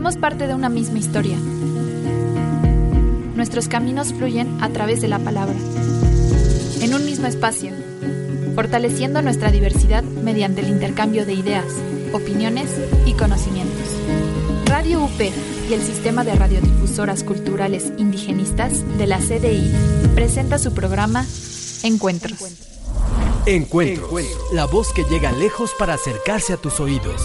Somos parte de una misma historia. Nuestros caminos fluyen a través de la palabra. En un mismo espacio, fortaleciendo nuestra diversidad mediante el intercambio de ideas, opiniones y conocimientos. Radio UP y el Sistema de Radiodifusoras Culturales Indigenistas de la CDI presenta su programa Encuentros. Encuentros, la voz que llega lejos para acercarse a tus oídos.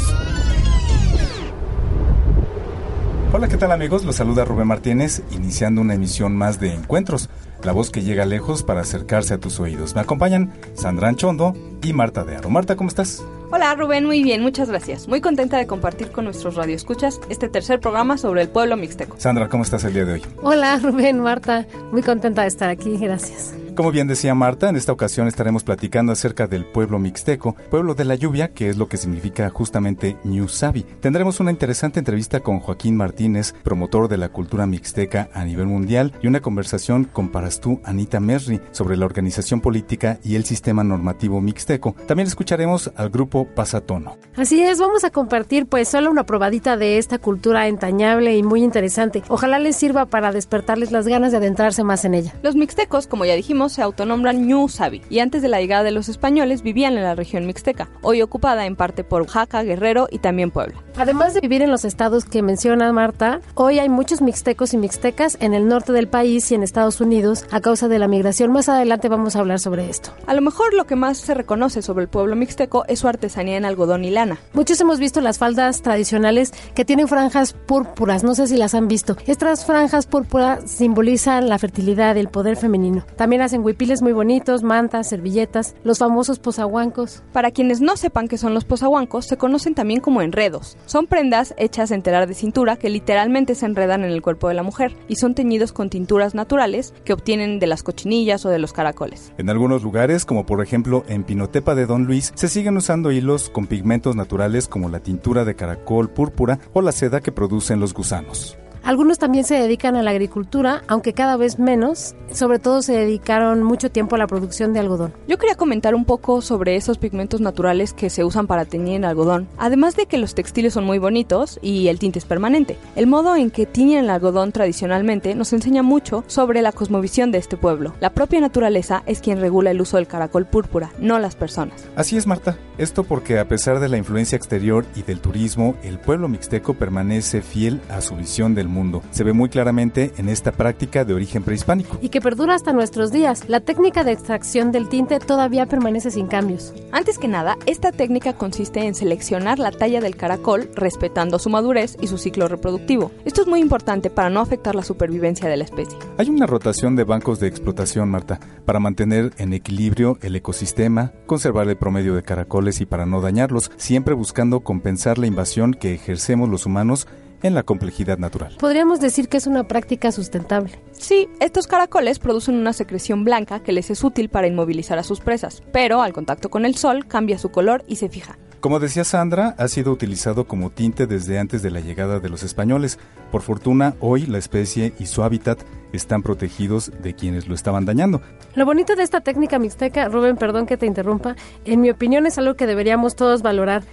Hola, ¿qué tal amigos? Los saluda Rubén Martínez, iniciando una emisión más de Encuentros, la voz que llega lejos para acercarse a tus oídos. Me acompañan Sandra Anchondo y Marta de Aro. Marta, ¿cómo estás? Hola Rubén, muy bien, muchas gracias. Muy contenta de compartir con nuestros radioescuchas este tercer programa sobre el pueblo mixteco. Sandra, ¿cómo estás el día de hoy? Hola Rubén, Marta, muy contenta de estar aquí, gracias. Como bien decía Marta, en esta ocasión estaremos platicando acerca del pueblo mixteco, pueblo de la lluvia, que es lo que significa justamente New Sabi. Tendremos una interesante entrevista con Joaquín Martínez, promotor de la cultura mixteca a nivel mundial, y una conversación con Parastú Anita Merri sobre la organización política y el sistema normativo mixteco. También escucharemos al grupo Pasatono. Así es, vamos a compartir pues solo una probadita de esta cultura entrañable y muy interesante. Ojalá les sirva para despertarles las ganas de adentrarse más en ella. Los mixtecos, como ya dijimos, se autonombran Ñu Sabi y antes de la llegada de los españoles vivían en la región mixteca, hoy ocupada en parte por Oaxaca, Guerrero y también Puebla. Además de vivir en los estados que menciona Marta, hoy hay muchos mixtecos y mixtecas en el norte del país y en Estados Unidos a causa de la migración. Más adelante vamos a hablar sobre esto. A lo mejor lo que más se reconoce sobre el pueblo mixteco es su artesanía en algodón y lana. Muchos hemos visto las faldas tradicionales que tienen franjas púrpuras, no sé si las han visto. Estas franjas púrpuras simbolizan la fertilidad y el poder femenino. También hacen huipiles muy bonitos, mantas, servilletas, los famosos posahuancos. Para quienes no sepan qué son los posahuancos, se conocen también como enredos. Son prendas hechas en telar de cintura que literalmente se enredan en el cuerpo de la mujer y son teñidos con tinturas naturales que obtienen de las cochinillas o de los caracoles. En algunos lugares, como por ejemplo en Pinotepa de Don Luis, se siguen usando hilos con pigmentos naturales como la tintura de caracol púrpura o la seda que producen los gusanos. Algunos también se dedican a la agricultura, aunque cada vez menos. Sobre todo se dedicaron mucho tiempo a la producción de algodón. Yo quería comentar un poco sobre esos pigmentos naturales que se usan para teñir el algodón. Además de que los textiles son muy bonitos y el tinte es permanente, el modo en que tiñen el algodón tradicionalmente nos enseña mucho sobre la cosmovisión de este pueblo. La propia naturaleza es quien regula el uso del caracol púrpura, no las personas. Así es, Marta. Esto porque a pesar de la influencia exterior y del turismo, el pueblo mixteco permanece fiel a su visión del mundo. Se ve muy claramente en esta práctica de origen prehispánico. Y que perdura hasta nuestros días. La técnica de extracción del tinte todavía permanece sin cambios. Antes que nada, esta técnica consiste en seleccionar la talla del caracol respetando su madurez y su ciclo reproductivo. Esto es muy importante para no afectar la supervivencia de la especie. Hay una rotación de bancos de explotación, Marta, para mantener en equilibrio el ecosistema, conservar el promedio de caracoles y para no dañarlos, siempre buscando compensar la invasión que ejercemos los humanos en la complejidad natural. Podríamos decir que es una práctica sustentable. Sí, estos caracoles producen una secreción blanca que les es útil para inmovilizar a sus presas, pero al contacto con el sol cambia su color y se fija. Como decía Sandra, ha sido utilizado como tinte desde antes de la llegada de los españoles. Por fortuna, hoy la especie y su hábitat están protegidos de quienes lo estaban dañando. Lo bonito de esta técnica mixteca, Rubén, perdón que te interrumpa, en mi opinión es algo que deberíamos todos valorar.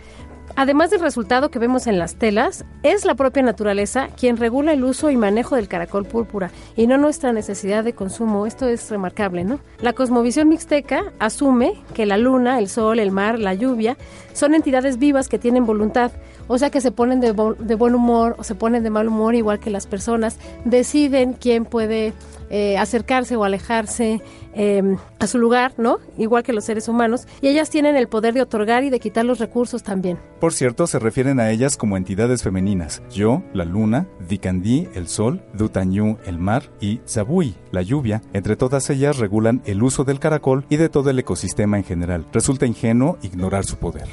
Además del resultado que vemos en las telas, es la propia naturaleza quien regula el uso y manejo del caracol púrpura y no nuestra necesidad de consumo. Esto es remarcable, ¿no? La cosmovisión mixteca asume que la luna, el sol, el mar, la lluvia son entidades vivas que tienen voluntad, o sea que se ponen de, de buen humor o se ponen de mal humor igual que las personas, deciden quién puede eh, acercarse o alejarse eh, a su lugar, ¿no? Igual que los seres humanos. Y ellas tienen el poder de otorgar y de quitar los recursos también. Por cierto, se refieren a ellas como entidades femeninas. Yo, la luna, Dikandí, el sol, Dutañú, el mar y Zabui, la lluvia. Entre todas ellas regulan el uso del caracol y de todo el ecosistema en general. Resulta ingenuo ignorar su poder.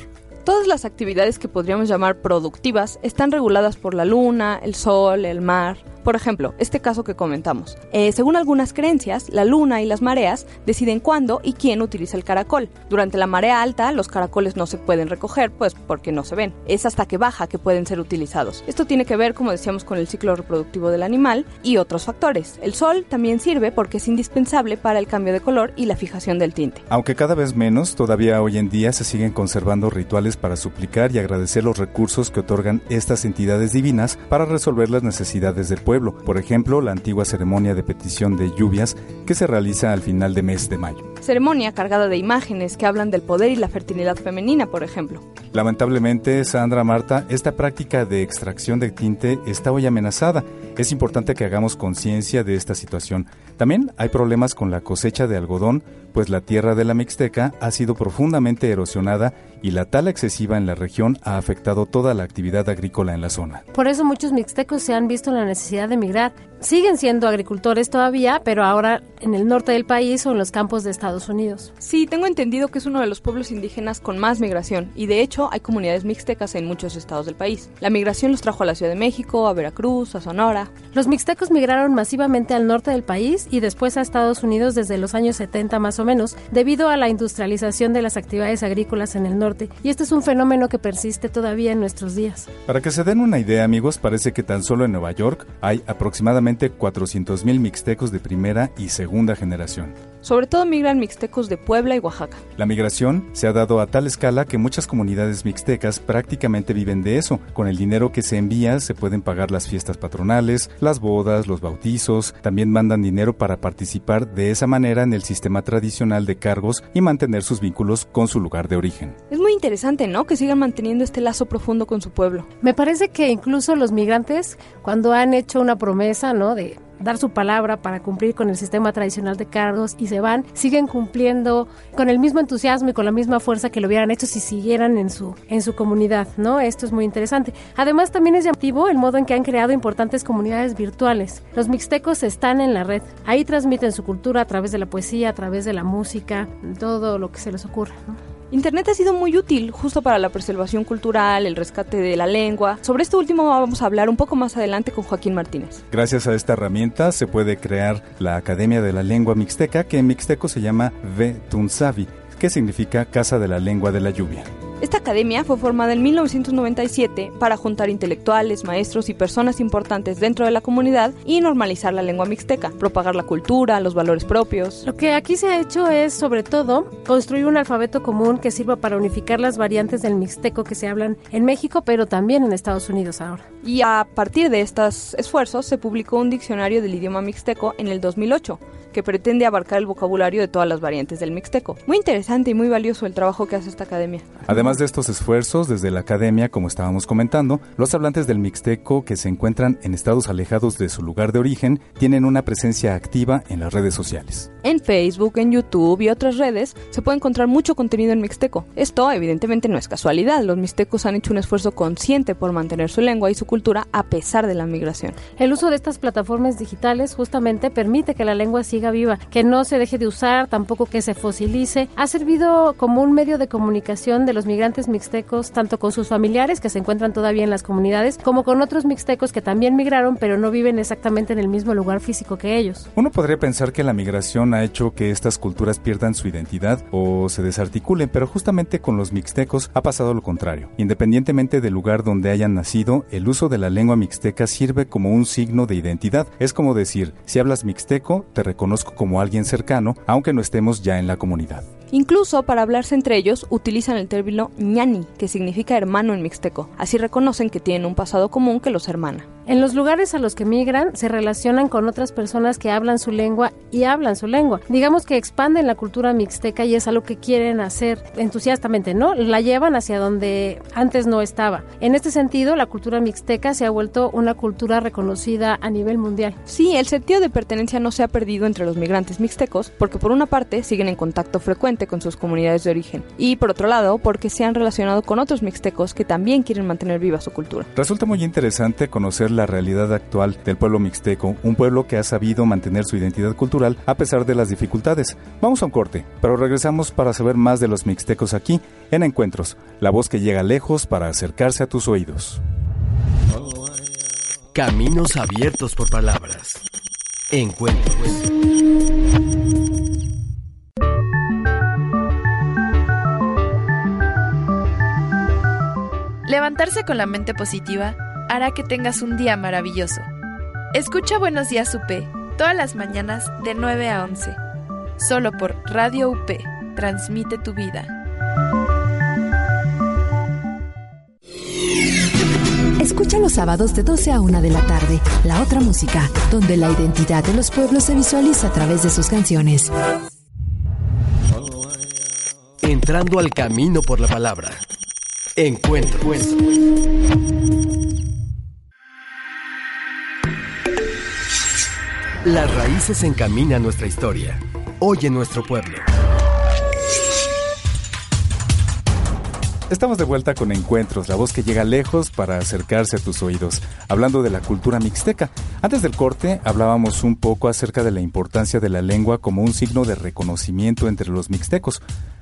Todas las actividades que podríamos llamar productivas están reguladas por la luna, el sol, el mar, por ejemplo, este caso que comentamos. Eh, según algunas creencias, la luna y las mareas deciden cuándo y quién utiliza el caracol. Durante la marea alta, los caracoles no se pueden recoger, pues porque no se ven. Es hasta que baja que pueden ser utilizados. Esto tiene que ver, como decíamos, con el ciclo reproductivo del animal y otros factores. El sol también sirve porque es indispensable para el cambio de color y la fijación del tinte. Aunque cada vez menos, todavía hoy en día se siguen conservando rituales para suplicar y agradecer los recursos que otorgan estas entidades divinas para resolver las necesidades del pueblo, por ejemplo, la antigua ceremonia de petición de lluvias que se realiza al final de mes de mayo. Ceremonia cargada de imágenes que hablan del poder y la fertilidad femenina, por ejemplo. Lamentablemente, Sandra Marta, esta práctica de extracción de tinte está hoy amenazada. Es importante que hagamos conciencia de esta situación. También hay problemas con la cosecha de algodón, pues la tierra de la Mixteca ha sido profundamente erosionada y la tala excesiva en la región ha afectado toda la actividad agrícola en la zona. Por eso muchos mixtecos se han visto la necesidad de emigrar. Siguen siendo agricultores todavía, pero ahora en el norte del país o en los campos de Estados Unidos. Sí, tengo entendido que es uno de los pueblos indígenas con más migración y de hecho hay comunidades mixtecas en muchos estados del país. La migración los trajo a la Ciudad de México, a Veracruz, a Sonora. Los mixtecos migraron masivamente al norte del país y después a Estados Unidos desde los años 70 más o menos, debido a la industrialización de las actividades agrícolas en el norte. Y este es un fenómeno que persiste todavía en nuestros días. Para que se den una idea, amigos, parece que tan solo en Nueva York hay aproximadamente 400.000 mixtecos de primera y segunda generación. Sobre todo migran mixtecos de Puebla y Oaxaca. La migración se ha dado a tal escala que muchas comunidades mixtecas prácticamente viven de eso. Con el dinero que se envía se pueden pagar las fiestas patronales, las bodas, los bautizos. También mandan dinero para participar de esa manera en el sistema tradicional de cargos y mantener sus vínculos con su lugar de origen. Es muy interesante, ¿no? Que sigan manteniendo este lazo profundo con su pueblo. Me parece que incluso los migrantes, cuando han hecho una promesa, ¿no? De dar su palabra para cumplir con el sistema tradicional de cargos y se van, siguen cumpliendo con el mismo entusiasmo y con la misma fuerza que lo hubieran hecho si siguieran en su, en su comunidad, ¿no? Esto es muy interesante. Además, también es llamativo el modo en que han creado importantes comunidades virtuales. Los mixtecos están en la red. Ahí transmiten su cultura a través de la poesía, a través de la música, todo lo que se les ocurra. Internet ha sido muy útil justo para la preservación cultural, el rescate de la lengua. Sobre esto último vamos a hablar un poco más adelante con Joaquín Martínez. Gracias a esta herramienta se puede crear la Academia de la Lengua Mixteca, que en mixteco se llama Vetunsavi, que significa Casa de la Lengua de la Lluvia. Esta academia fue formada en 1997 para juntar intelectuales, maestros y personas importantes dentro de la comunidad y normalizar la lengua mixteca, propagar la cultura, los valores propios. Lo que aquí se ha hecho es, sobre todo, construir un alfabeto común que sirva para unificar las variantes del mixteco que se hablan en México, pero también en Estados Unidos ahora. Y a partir de estos esfuerzos se publicó un diccionario del idioma mixteco en el 2008 que pretende abarcar el vocabulario de todas las variantes del mixteco. Muy interesante y muy valioso el trabajo que hace esta academia. Además de estos esfuerzos, desde la academia, como estábamos comentando, los hablantes del mixteco que se encuentran en estados alejados de su lugar de origen tienen una presencia activa en las redes sociales. En Facebook, en YouTube y otras redes se puede encontrar mucho contenido en mixteco. Esto evidentemente no es casualidad, los mixtecos han hecho un esfuerzo consciente por mantener su lengua y su cultura a pesar de la migración. El uso de estas plataformas digitales justamente permite que la lengua siga viva, que no se deje de usar, tampoco que se fosilice. Ha servido como un medio de comunicación de los migrantes mixtecos, tanto con sus familiares que se encuentran todavía en las comunidades, como con otros mixtecos que también migraron, pero no viven exactamente en el mismo lugar físico que ellos. Uno podría pensar que la migración ha hecho que estas culturas pierdan su identidad o se desarticulen, pero justamente con los mixtecos ha pasado lo contrario. Independientemente del lugar donde hayan nacido, el uso de la lengua mixteca sirve como un signo de identidad. Es como decir, si hablas mixteco, te reconozco conozco como alguien cercano, aunque no estemos ya en la comunidad. Incluso para hablarse entre ellos utilizan el término ñani, que significa hermano en mixteco. Así reconocen que tienen un pasado común que los hermana. En los lugares a los que migran se relacionan con otras personas que hablan su lengua y hablan su lengua. Digamos que expanden la cultura mixteca y es algo que quieren hacer entusiastamente, ¿no? La llevan hacia donde antes no estaba. En este sentido, la cultura mixteca se ha vuelto una cultura reconocida a nivel mundial. Sí, el sentido de pertenencia no se ha perdido entre los migrantes mixtecos porque por una parte siguen en contacto frecuente con sus comunidades de origen y por otro lado porque se han relacionado con otros mixtecos que también quieren mantener viva su cultura. Resulta muy interesante conocer la realidad actual del pueblo mixteco, un pueblo que ha sabido mantener su identidad cultural a pesar de las dificultades. Vamos a un corte, pero regresamos para saber más de los mixtecos aquí en Encuentros, la voz que llega lejos para acercarse a tus oídos. Caminos abiertos por palabras. Encuentros. Levantarse con la mente positiva hará que tengas un día maravilloso. Escucha Buenos Días UP todas las mañanas de 9 a 11. Solo por Radio UP. Transmite tu vida. Escucha los sábados de 12 a 1 de la tarde, La Otra Música, donde la identidad de los pueblos se visualiza a través de sus canciones. Entrando al camino por la palabra. Encuentro. Las raíces encaminan nuestra historia. Hoy en nuestro pueblo. Estamos de vuelta con Encuentros, la voz que llega lejos para acercarse a tus oídos, hablando de la cultura mixteca. Antes del corte hablábamos un poco acerca de la importancia de la lengua como un signo de reconocimiento entre los mixtecos.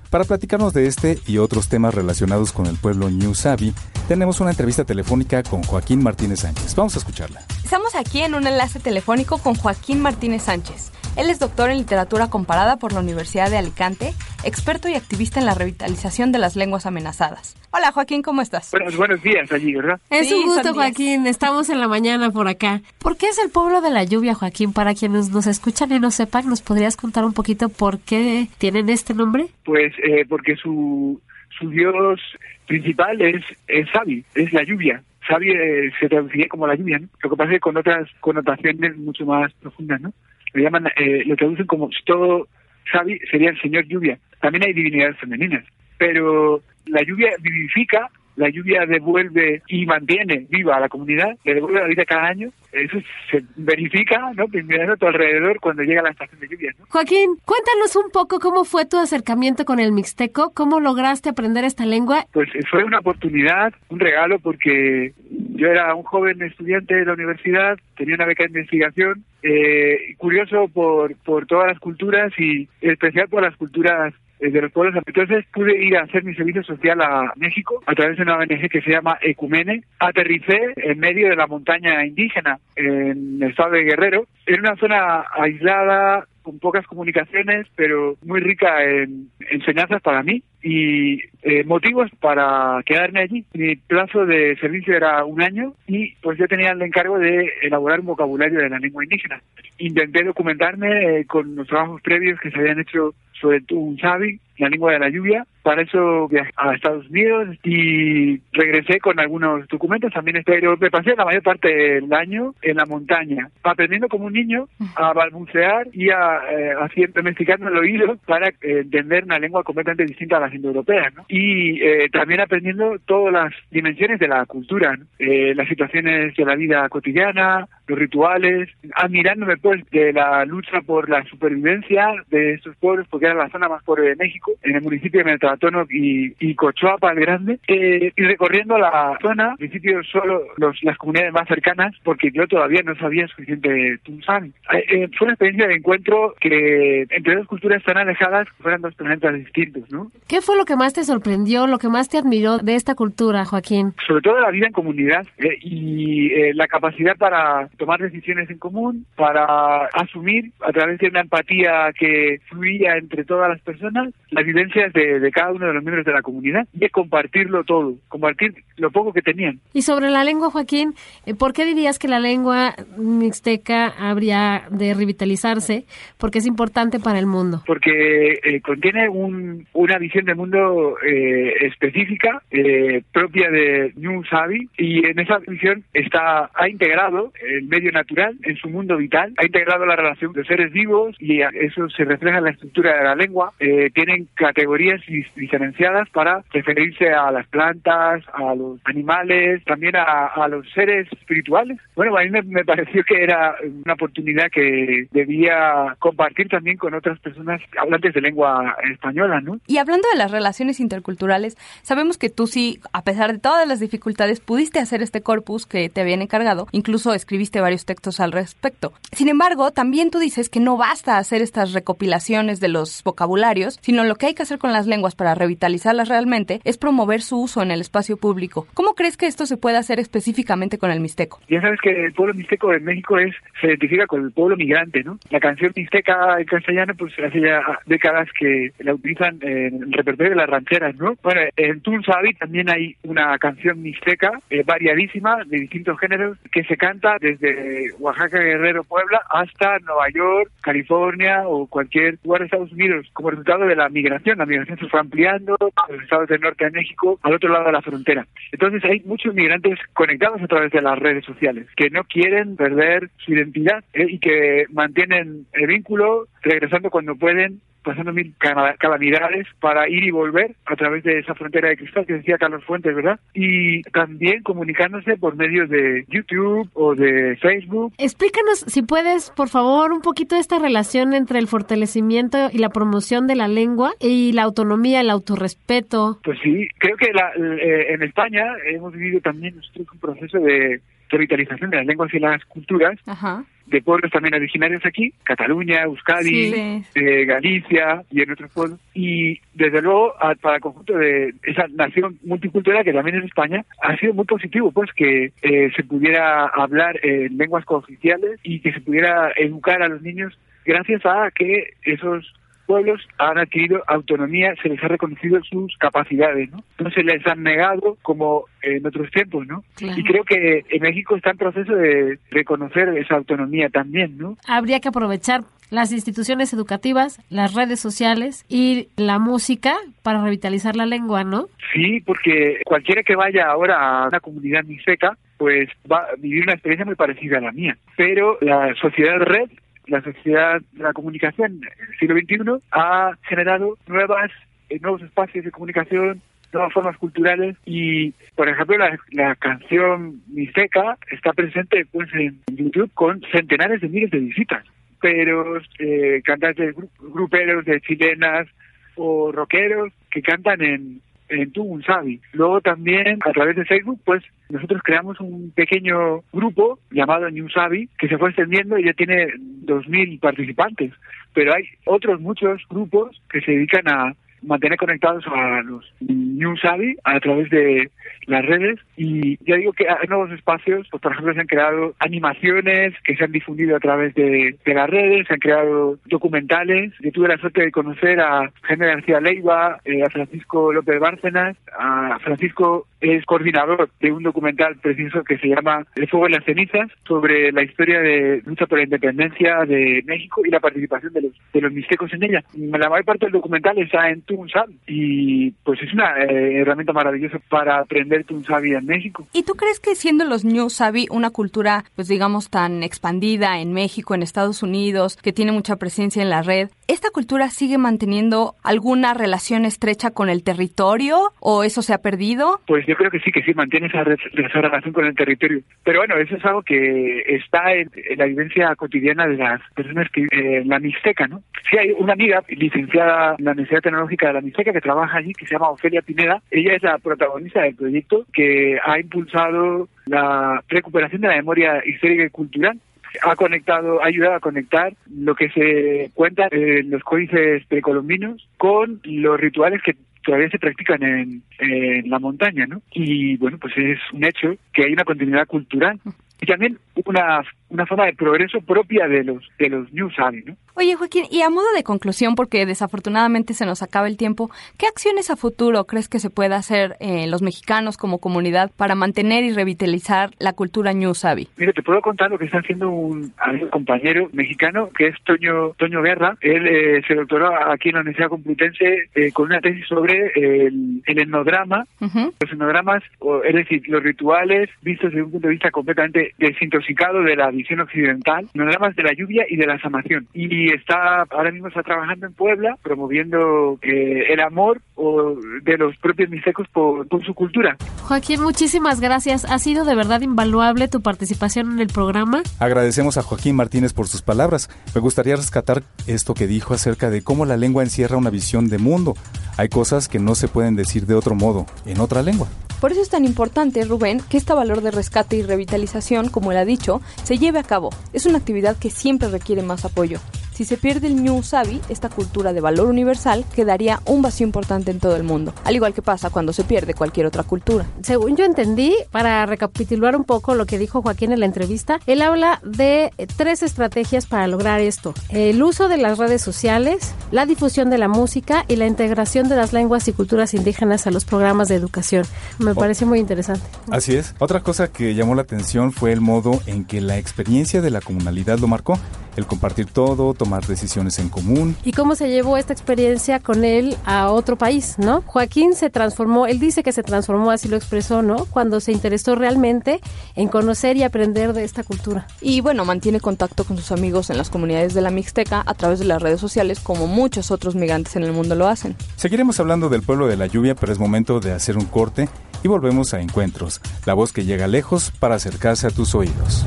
Para platicarnos de este y otros temas relacionados con el pueblo New Sabi, tenemos una entrevista telefónica con Joaquín Martínez Sánchez. Vamos a escucharla. Estamos aquí en un enlace telefónico con Joaquín Martínez Sánchez. Él es doctor en literatura comparada por la Universidad de Alicante, experto y activista en la revitalización de las lenguas amenazadas. Hola Joaquín, ¿cómo estás? Buenos, buenos días allí, ¿verdad? Es Sí, un gusto. Joaquín. Estamos en la mañana por acá. ¿Por qué es el pueblo de la lluvia, Joaquín? Para quienes nos escuchan y no sepan, ¿nos podrías contar un poquito por qué tienen este nombre? Pues eh, porque su, su dios principal es, es Sabi, es la lluvia. Sabi eh, se traduciría como la lluvia, ¿no? Lo que pasa es que con otras connotaciones mucho más profundas, ¿no? Lo llaman, eh, lo traducen como todo Sabi sería el señor lluvia. También hay divinidades femeninas, pero la lluvia vivifica, la lluvia devuelve y mantiene viva a la comunidad, le devuelve la vida cada año. Eso se verifica, ¿no? Mirando a tu alrededor cuando llega la estación de lluvia, ¿no? Joaquín, cuéntanos un poco cómo fue tu acercamiento con el mixteco, cómo lograste aprender esta lengua. Pues eh, fue una oportunidad, un regalo, porque yo era un joven estudiante de la universidad, tenía una beca de investigación, eh, curioso por, por todas las culturas y en especial por las culturas de los pueblos. Entonces pude ir a hacer mi servicio social a México a través de una ONG que se llama Ecumene. Aterricé en medio de la montaña indígena en el estado de Guerrero, en una zona aislada, con pocas comunicaciones, pero muy rica en enseñanzas para mí y eh, motivos para quedarme allí. Mi plazo de servicio era un año y pues yo tenía el encargo de elaborar un vocabulario de la lengua indígena. Intenté documentarme eh, con los trabajos previos que se habían hecho sobre un sabi, la lengua de la lluvia. Para eso viajé a Estados Unidos y regresé con algunos documentos también, pero me pasé la mayor parte del año en la montaña, aprendiendo como un niño a balbucear y a eh, así domesticando el oído para eh, entender una lengua completamente distinta a las indoeuropeas, ¿no? Y eh, también aprendiendo todas las dimensiones de la cultura, ¿no? Eh, las situaciones de la vida cotidiana, los rituales, admirándome pues de la lucha por la supervivencia de estos pueblos, porque era la zona más pobre de México, en el municipio de Metatónoc y, y Cochoapa el Grande, eh, y recorriendo la zona, al principio solo los, las comunidades más cercanas, porque yo todavía no sabía suficiente Tunzán. Eh, eh, fue una experiencia de encuentro que entre dos culturas tan alejadas fueran dos planetas distintos, ¿no? ¿Qué fue lo que más te sorprendió, lo que más te admiró de esta cultura, Joaquín? sobre todo la vida en comunidad eh, y eh, la capacidad para tomar decisiones en común, para asumir a través de una empatía que fluía entre todas las personas las vivencias de, de cada uno de los miembros de la comunidad y de compartirlo todo, compartir lo poco que tenían. Y sobre la lengua, Joaquín, eh, ¿por qué dirías que la lengua mixteca habría de revitalizarse? Porque es importante para el mundo. porque eh, contiene un- una visión del mundo eh, específica, eh, propia de New Sabi, y en esa visión está ha integrado el medio natural en su mundo vital, ha integrado la relación de seres vivos y eso se refleja en la estructura de la lengua. Eh, tienen categorías diferenciadas para referirse a las plantas, a los animales, también a, los seres espirituales. Bueno, a mí me, pareció que era una oportunidad que debía compartir también con otras personas hablantes de lengua española, ¿no? Y hablando de las relaciones interculturales, sabemos que tú sí, a pesar de todas las dificultades, pudiste hacer este corpus que te habían encargado, incluso escribiste varios textos al respecto. Sin embargo, también tú dices que no basta hacer estas recopilaciones de los vocabularios, sino lo que hay que hacer con las lenguas para revitalizarlas realmente es promover su uso en el espacio público. ¿Cómo crees que esto se puede hacer específicamente con el mixteco? Ya sabes que el pueblo mixteco en México es se identifica con el pueblo migrante, ¿no? La canción mixteca en castellano, pues hace ya décadas que la utilizan en el repertorio de las rancheras, ¿no? Bueno, en Tunsavi también hay una canción mixteca eh, variadísima de distintos géneros que se canta desde Oaxaca, Guerrero, Puebla hasta Nueva York, California o cualquier lugar de Estados Unidos como resultado de la migración. La migración se fue ampliando de los estados del norte de México al otro lado de la frontera. Entonces hay muchos migrantes conectados a través de las redes sociales que no quieren perder su identidad ¿eh? y que mantienen el vínculo regresando cuando pueden pasando mil calamidades para ir y volver a través de esa frontera de cristal que decía Carlos Fuentes, ¿verdad? Y también comunicándose por medio de YouTube o de Facebook. Explícanos, si puedes, por favor, un poquito de esta relación entre el fortalecimiento y la promoción de la lengua y la autonomía, el autorrespeto. Pues sí, creo que eh, en España hemos vivido también un proceso de revitalización de las lenguas y las culturas. Ajá de pueblos también originarios aquí, Cataluña, Euskadi, eh, Galicia y en otros pueblos. Y desde luego para el conjunto de esa nación multicultural que también es España, ha sido muy positivo pues que eh, se pudiera hablar en lenguas cooficiales y que se pudiera educar a los niños gracias a que esos pueblos han adquirido autonomía, se les ha reconocido sus capacidades, ¿no? No se les han negado como en otros tiempos, ¿no? Y creo que en México está en proceso de reconocer esa autonomía también, ¿no? Habría que aprovechar las instituciones educativas, las redes sociales y la música para revitalizar la lengua, ¿no? Sí, porque cualquiera que vaya ahora a una comunidad mixteca, pues va a vivir una experiencia muy parecida a la mía. Pero la sociedad red la sociedad de la comunicación del siglo XXI ha generado nuevas, eh, nuevos espacios de comunicación, nuevas formas culturales y, por ejemplo, la, canción Mixteca está presente pues en YouTube con centenares de miles de visitas. Pero eh, cantantes gruperos de chilenas o rockeros que cantan en, en Sabi. Luego también a través de Facebook, pues nosotros creamos un pequeño grupo llamado New Sabi que se fue extendiendo y ya tiene 2.000 participantes. Pero hay otros muchos grupos que se dedican a mantener conectados a los New Savvy a través de las redes y ya digo que hay nuevos espacios, pues por ejemplo se han creado animaciones que se han difundido a través de, las redes, se han creado documentales. Yo tuve la suerte de conocer a Jaime García Leiva, eh, a Francisco López Bárcenas, a Francisco es coordinador de un documental preciso que se llama El fuego en las cenizas sobre la historia de lucha por la independencia de México y la participación de los de los mixtecos en ella. La mayor parte del documental está en Tunsabi y pues es una eh, herramienta maravillosa para aprender Tunsabi en México. ¿Y tú crees que siendo los New Sabi una cultura pues digamos tan expandida en México, en Estados Unidos, que tiene mucha presencia en la red, esta cultura sigue manteniendo alguna relación estrecha con el territorio o eso se ha perdido? Pues yo creo que sí, que sí mantiene esa, relación con el territorio. Pero bueno, eso es algo que está en, la vivencia cotidiana de las personas que viven en la Mixteca, ¿no? Sí, hay una amiga licenciada en la Universidad Tecnológica de la Mixteca que trabaja allí, que se llama Ofelia Pineda. Ella es la protagonista del proyecto que ha impulsado la recuperación de la memoria histórica y cultural ha conectado, ha ayudado a conectar lo que se cuenta en los códices precolombinos con los rituales que todavía se practican en, en la montaña, ¿no? Y bueno, pues es un hecho que hay una continuidad cultural y también una, una forma de progreso propia de los de los New Savvy, ¿no? Oye, Joaquín, y a modo de conclusión, porque desafortunadamente se nos acaba el tiempo, ¿qué acciones a futuro crees que se puede hacer eh, los mexicanos como comunidad para mantener y revitalizar la cultura New Savvy? Mira, te puedo contar lo que está haciendo un, compañero mexicano que es Toño Toño Guerra. Él eh, se doctoró aquí en la Universidad Complutense eh, con una tesis sobre el, el etnodrama, los etnodramas, es decir, los rituales vistos desde un punto de vista completamente desintoxicado de la visión occidental, nos habla más de la lluvia y de la samación. Y está, ahora mismo está trabajando en Puebla, promoviendo que el amor o de los propios mixtecos por, por su cultura. Joaquín, muchísimas gracias. Ha sido de verdad invaluable tu participación en el programa. Agradecemos a Joaquín Martínez por sus palabras. Me gustaría rescatar esto que dijo acerca de cómo la lengua encierra una visión de mundo. Hay cosas que no se pueden decir de otro modo en otra lengua. Por eso es tan importante, Rubén, que este valor de rescate y revitalización, como él ha dicho, se lleve a cabo. Es una actividad que siempre requiere más apoyo. Si se pierde el New Sabi, esta cultura de valor universal, quedaría un vacío importante en todo el mundo, al igual que pasa cuando se pierde cualquier otra cultura. Según yo entendí, para recapitular un poco lo que dijo Joaquín en la entrevista, él habla de tres estrategias para lograr esto. El uso de las redes sociales, la difusión de la música y la integración de las lenguas y culturas indígenas a los programas de educación. Me parece muy interesante. Así es. Otra cosa que llamó la atención fue el modo en que la experiencia de la comunalidad lo marcó el compartir todo, tomar decisiones en común. ¿Y cómo se llevó esta experiencia con él a otro país, no? Joaquín se transformó, él dice que se transformó, así lo expresó, ¿no? Cuando se interesó realmente en conocer y aprender de esta cultura. Y bueno, mantiene contacto con sus amigos en las comunidades de la Mixteca a través de las redes sociales, como muchos otros migrantes en el mundo lo hacen. Seguiremos hablando del pueblo de la lluvia, pero es momento de hacer un corte y volvemos a Encuentros, la voz que llega lejos para acercarse a tus oídos.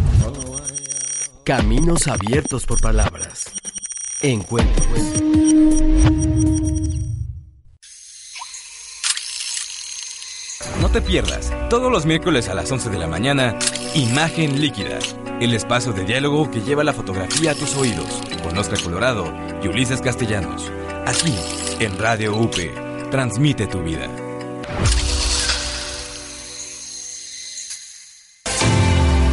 Caminos abiertos por palabras. Encuentros. No te pierdas, todos los miércoles a las 11 de la mañana, Imagen Líquida, el espacio de diálogo que lleva la fotografía a tus oídos, con Oscar Colorado y Ulises Castellanos. Aquí, en Radio UP, transmite tu vida.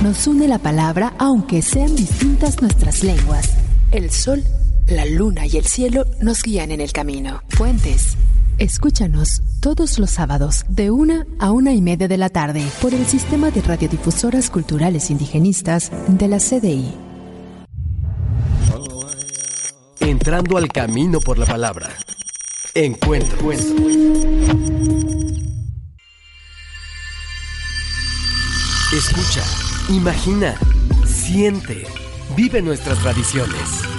Nos une la palabra aunque sean distintas nuestras lenguas. El sol, la luna y el cielo nos guían en el camino. Fuentes. Escúchanos todos los sábados de una a una y media de la tarde por el sistema de radiodifusoras culturales indigenistas de la CDI. Entrando al camino por la palabra. Encuentro. Escucha, imagina, siente, vive nuestras tradiciones.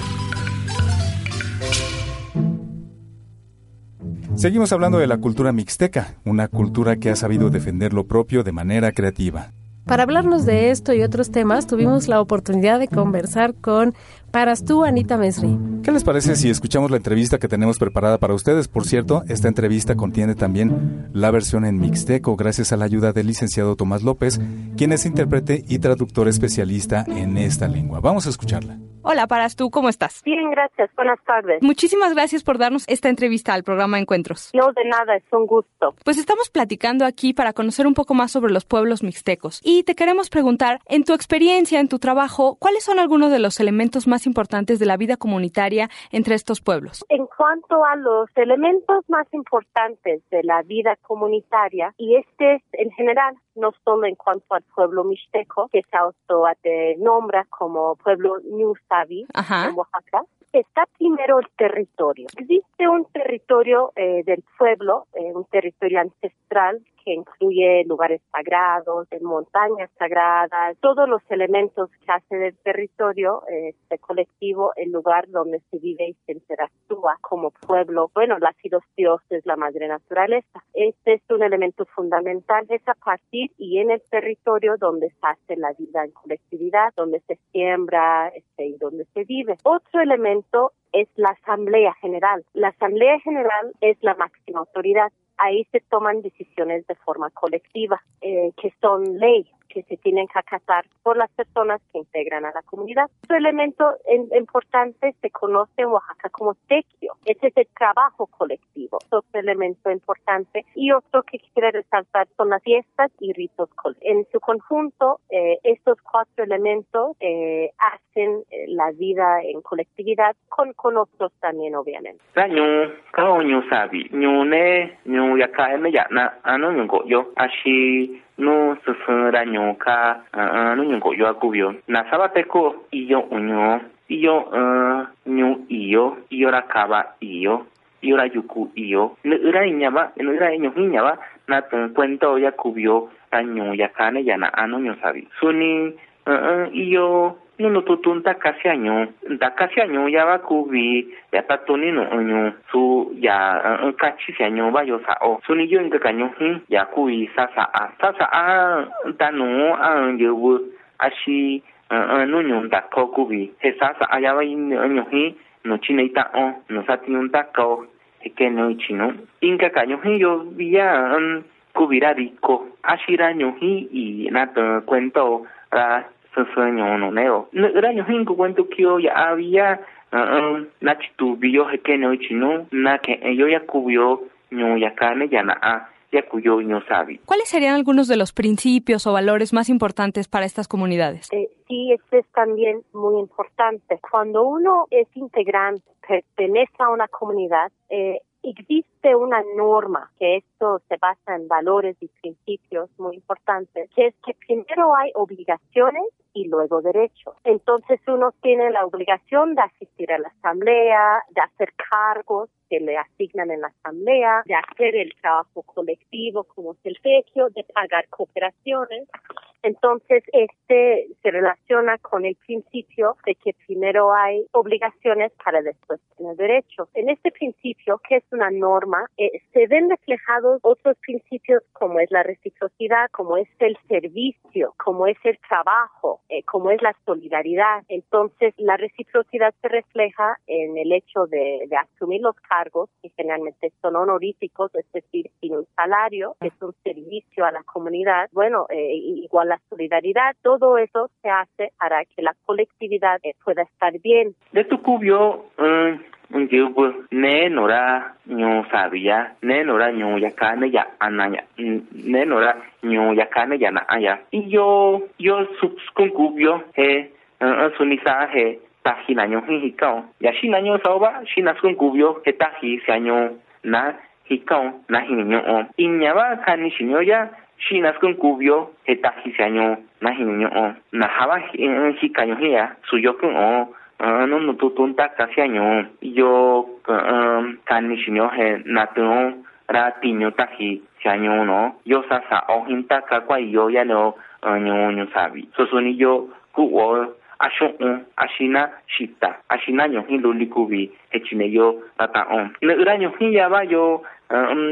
Seguimos hablando de la cultura mixteca, una cultura que ha sabido defender lo propio de manera creativa. Para hablarnos de esto y otros temas, tuvimos la oportunidad de conversar con Paras tú, Anita Mesri. ¿Qué les parece si escuchamos la entrevista que tenemos preparada para ustedes? Por cierto, esta entrevista contiene también la versión en mixteco, gracias a la ayuda del licenciado Tomás López, quien es intérprete y traductor especialista en esta lengua. Vamos a escucharla. Hola, Paras tú, ¿cómo estás? Bien, gracias. Buenas tardes. Muchísimas gracias por darnos esta entrevista al programa Encuentros. No, de nada, es un gusto. Pues estamos platicando aquí para conocer un poco más sobre los pueblos mixtecos. Y te queremos preguntar, en tu experiencia, en tu trabajo, ¿cuáles son algunos de los elementos más importantes de la vida comunitaria entre estos pueblos? En cuanto a los elementos más importantes de la vida comunitaria, y este es en general, no solo en cuanto al pueblo mixteco, que se autonombra como pueblo New Sabi en Oaxaca, está primero el territorio. Existe un territorio eh, del pueblo, eh, un territorio ancestral que incluye lugares sagrados, montañas sagradas, todos los elementos que hace del territorio, este colectivo, el lugar donde se vive y se interactúa como pueblo. Bueno, la los dioses, la madre naturaleza. Este es un elemento fundamental, es a partir y en el territorio donde se hace la vida en colectividad, donde se siembra este, y donde se vive. Otro elemento es la Asamblea General. La Asamblea General es la máxima autoridad ahí se toman decisiones de forma colectiva, eh, que son ley, que se tienen que acatar por las personas que integran a la comunidad. Otro elemento importante se conoce en Oaxaca como tequio. Ese es el trabajo colectivo. Otro elemento importante. Y otro que quisiera resaltar son las fiestas y ritos En su conjunto, eh, estos cuatro elementos eh, hacen eh, la vida en colectividad con, con otros también, obviamente. Sufra nyoka no nyongo yo akubio na sabate ko iyo unyo iyo nyu iyo iyo rakaba iyo iyo rayuku iyo. No ira inyaba no ira inyo inyaba na tun cuento ya kubio anyo ya kane ya na ano nyo sabi suni iyo no tutun ta kasi anyo da kasi anyo ya ba ku bi ya ta tu ni no anyo su ya ka chi si anyo ba yo sa o su ni yo nga ka nyo hin ya ku i sa sa a sa sa a ta no a yo bu a shi no nyo da ko ku bi he sa sa a ya ba yin anyo hin no chi nei ta o no sa ti un ta ko he ke no chi no inga ka nyo hin yo bi ya kubira rico ashira nyohi y nata cuento ra sosueño no neo ra nyohi ku cuento kyo ya había na chitu biyo hekene chino na que yo ya cubió nyo ya kane ya na a ya cuyo no sabe. ¿Cuáles serían algunos de los principios o valores más importantes para estas comunidades? Eh, sí, esto es también muy importante. Cuando uno es integrante, pertenece a una comunidad, eh, existe una norma que esto se basa en valores y principios muy importantes, que es que primero hay obligaciones y luego derechos. Entonces uno tiene la obligación de asistir a la asamblea, de hacer cargos que le asignan en la asamblea, de hacer el trabajo colectivo como es el fequio, de pagar cooperaciones. Entonces, este se relaciona con el principio de que primero hay obligaciones para después tener derechos. En este principio, que es una norma, eh, se ven reflejados otros principios como es la reciprocidad, como es el servicio, como es el trabajo, eh, como es la solidaridad. Entonces, la reciprocidad se refleja en el hecho de, asumir los cargos, que generalmente son honoríficos, es decir, sin un salario, es un servicio a la comunidad. Bueno, eh, igual la solidaridad, todo eso se hace para que la colectividad eh, pueda estar bien. De tu cubio, un yubu, ne nora nyo sabia, ne nora yakane ya anaya, ne nora nyo yakane ya na aya. Yo, yo subskun cubio, he, sunisa he, tahi na nyo hikao. Ya shi na nyo saoba, shi na skun cubio, he tahi si nyo na hikao, na hinyo o. Inyaba kani shinyo ya, shi na skun cubio, na hinyo o. Na haba hikayo hea, suyokun o, no no tu tu ta casi año yo kan ni shinyo he na tu ra ti nyo ta hi si año no yo sa sa o hin ta ka kwa yo ya no nyo nyo sabi so so ni yo ku o asho un ashina shita ashina nyo hin lo likubi he chine yo ta ta on ne ura nyo hin ya ba yo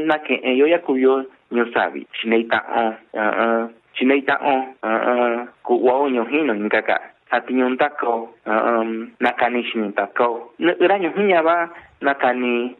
na ke yo ya ku yo nyo sabi chine ta on chine ta on ku o nyo hin no ngaka atinyong tako um nakani shini tako iraño hinya ba nakani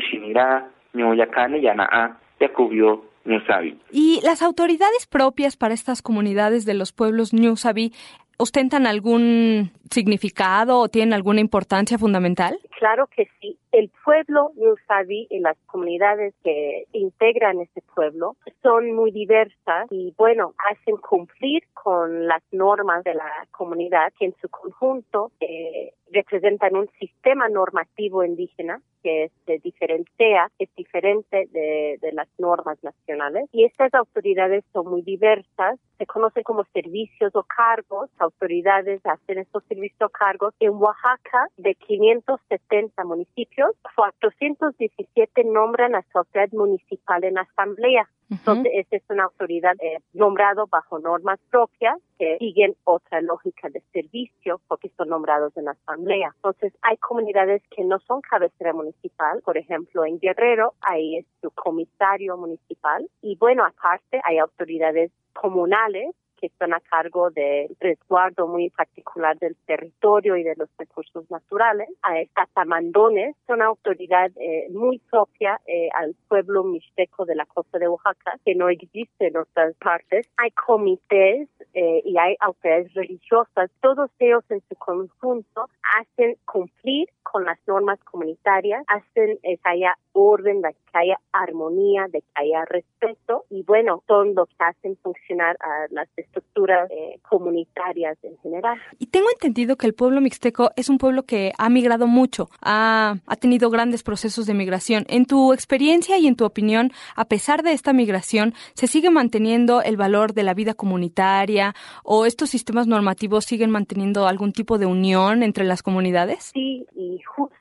shinira nyo yakane yana yakubio Ñusabi. ¿Y las autoridades propias para estas comunidades de los pueblos Ñusabi ostentan algún significado o tienen alguna importancia fundamental? Claro que sí. El pueblo Ñusabi y las comunidades que integran ese pueblo son muy diversas y, bueno, hacen cumplir con las normas de la comunidad que en su conjunto eh, representan un sistema normativo indígena que se diferencia, es diferente de, de, las normas nacionales. Y estas autoridades son muy diversas, se conocen como servicios o cargos, autoridades hacen estos servicios o cargos. En Oaxaca, de 570 municipios, 417 nombran a su autoridad municipal en asamblea. Entonces, esta es una autoridad eh, nombrado bajo normas propias que siguen otra lógica de servicio porque son nombrados en asamblea. Entonces, hay comunidades que no son cabecera municipal. Por ejemplo, en Guerrero, ahí es su comisario municipal. Y bueno, aparte, hay autoridades comunales que están a cargo del resguardo muy particular del territorio y de los recursos naturales. Hay catamandones, son autoridad eh, muy propia eh, al pueblo mixteco de la costa de Oaxaca, que no existe en otras partes. Hay comités eh, y hay autoridades religiosas. Todos ellos en su conjunto hacen cumplir con las normas comunitarias, hacen que haya orden, de que haya armonía, de que haya respeto y bueno, son los que hacen funcionar a las estructuras eh, comunitarias en general. Y tengo entendido que el pueblo mixteco es un pueblo que ha migrado mucho, ha, ha tenido grandes procesos de migración. En tu experiencia y en tu opinión, a pesar de esta migración, ¿se sigue manteniendo el valor de la vida comunitaria o estos sistemas normativos siguen manteniendo algún tipo de unión entre las comunidades? Sí, y justo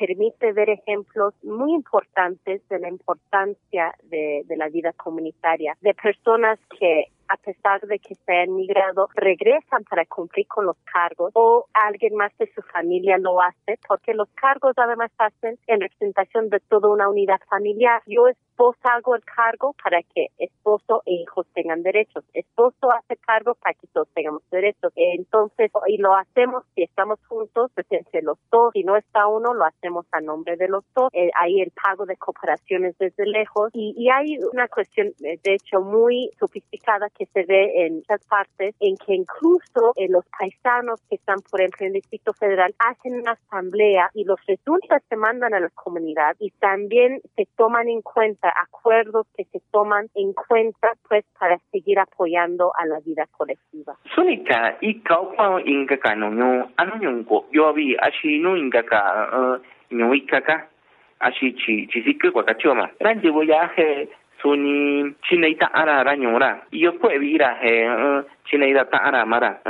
permite ver ejemplos muy importantes de la importancia de, de, la vida comunitaria, de personas que a pesar de que se han migrado, regresan para cumplir con los cargos o alguien más de su familia lo hace, porque los cargos además hacen en representación de toda una unidad familiar. Yo esposa hago el cargo para que esposo e hijos tengan derechos. Esposo hace cargo para que todos tengamos derechos. Entonces, y lo hacemos si estamos juntos, pues entre los dos. Si no está uno, lo hacemos a nombre de los dos. Eh, hay el pago de cooperaciones desde lejos. Y, y hay una cuestión, eh, de hecho, muy sofisticada que se ve en muchas partes, en que incluso eh, los paisanos que están, por ejemplo, en el Distrito Federal, hacen una asamblea y los resultados se mandan a la comunidad y también se toman en cuenta acuerdos que se toman en cuenta pues para seguir apoyando a la vida colectiva. Sunika i kau pa inga ka no nyo anu nyo ko yo bi ashi no inga ka nyo ikaka ashi chi chi sikku kwa ka choma ran je bo ya he suni chinaita ara ra nyora yo bi ra he chinaita ta ara mara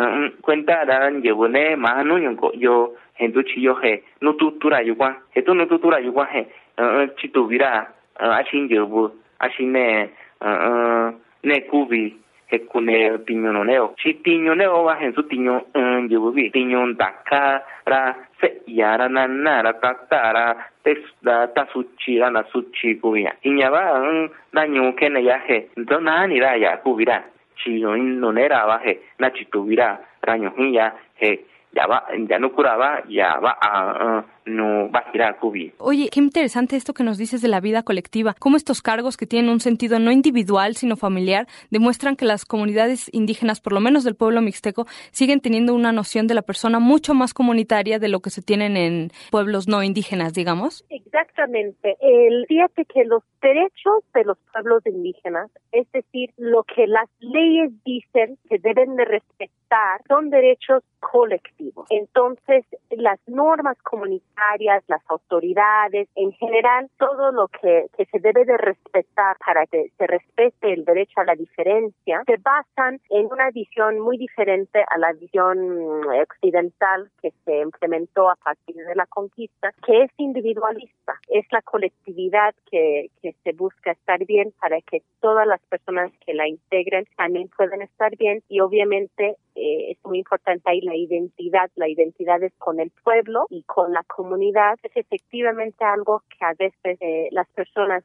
cuenta da ran je bo ne ma no nyo ko yo hendu chi yo he no tu tura yo kwa he tu no tu tura yo kwa he chi tu vira ashin je bo ashin ne ne kubi hekune tiño neo. Si tiño neo va en su tiño en yebubi tiño ndaka ra se yara na na ra ta ta ra te da ta suchi ra na suchi kuya inya va nyu ke ne ya he ndo na ni ra ya kubira chi no no ne ra va he na chi tuvira ra nyu ya he ya va ya no curaba ya va a no va a girar cubi. Oye, qué interesante esto que nos dices de la vida colectiva, cómo estos cargos que tienen un sentido no individual, sino familiar, demuestran que las comunidades indígenas, por lo menos del pueblo mixteco, siguen teniendo una noción de la persona mucho más comunitaria de lo que se tienen en pueblos no indígenas, digamos. Exactamente. El, fíjate que los derechos de los pueblos indígenas, es decir, lo que las leyes dicen que deben de respetar, son derechos colectivos. Entonces, las normas comunitarias las autoridades, en general, todo lo que, que se debe de respetar para que se respete el derecho a la diferencia, se basan en una visión muy diferente a la visión occidental que se implementó a partir de la conquista, que es individualista, es la colectividad que, que se busca estar bien para que todas las personas que la integren también puedan estar bien y obviamente eh, es muy importante ahí la identidad, la identidad es con el pueblo y con la comunidad, es efectivamente algo que a veces eh, las personas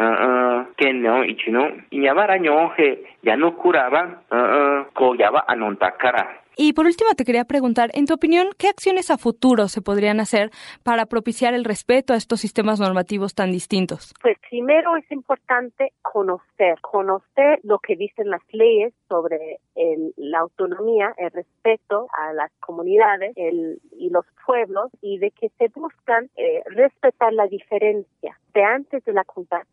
sinyo zunu ken no ichino inya bara nyo he ya no curaba ko ya va anontakara y por último, te quería preguntar, en tu opinión, ¿qué acciones a futuro se podrían hacer para propiciar el respeto a estos sistemas normativos tan distintos? Pues primero es importante conocer, conocer lo que dicen las leyes sobre la autonomía, el respeto a las comunidades y los pueblos y de que se buscan eh, respetar la diferencia de antes de la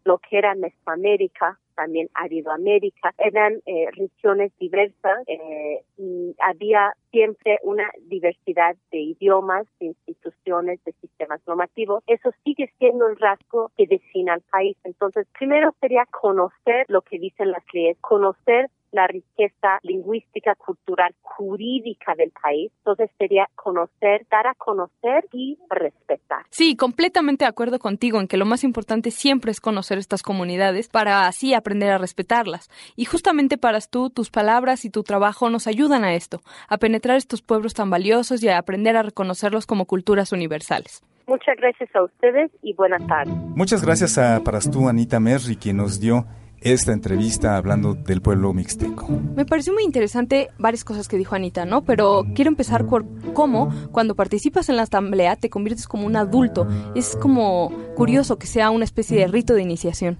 lo que era Mesoamérica, también Aridoamérica, eran eh, regiones diversas eh, y había siempre una diversidad de idiomas, de instituciones, de sistemas normativos. Eso sigue siendo el rasgo que define al país. Entonces, primero sería conocer lo que dicen las leyes, conocer la riqueza lingüística, cultural, jurídica del país. Entonces sería conocer, dar a conocer y respetar. Sí, completamente de acuerdo contigo en que lo más importante siempre es conocer estas comunidades para así aprender a respetarlas. Y justamente para tú, tus palabras y tu trabajo nos ayudan a esto, a penetrar estos pueblos tan valiosos y a aprender a reconocerlos como culturas universales. Muchas gracias a ustedes y buenas tardes. Muchas gracias a Parastú Anita Merri, quien nos dio esta entrevista hablando del pueblo mixteco. Me pareció muy interesante varias cosas que dijo Anita, ¿no? Pero quiero empezar por cómo cuando participas en la asamblea te conviertes como un adulto. Es como curioso que sea una especie de rito de iniciación.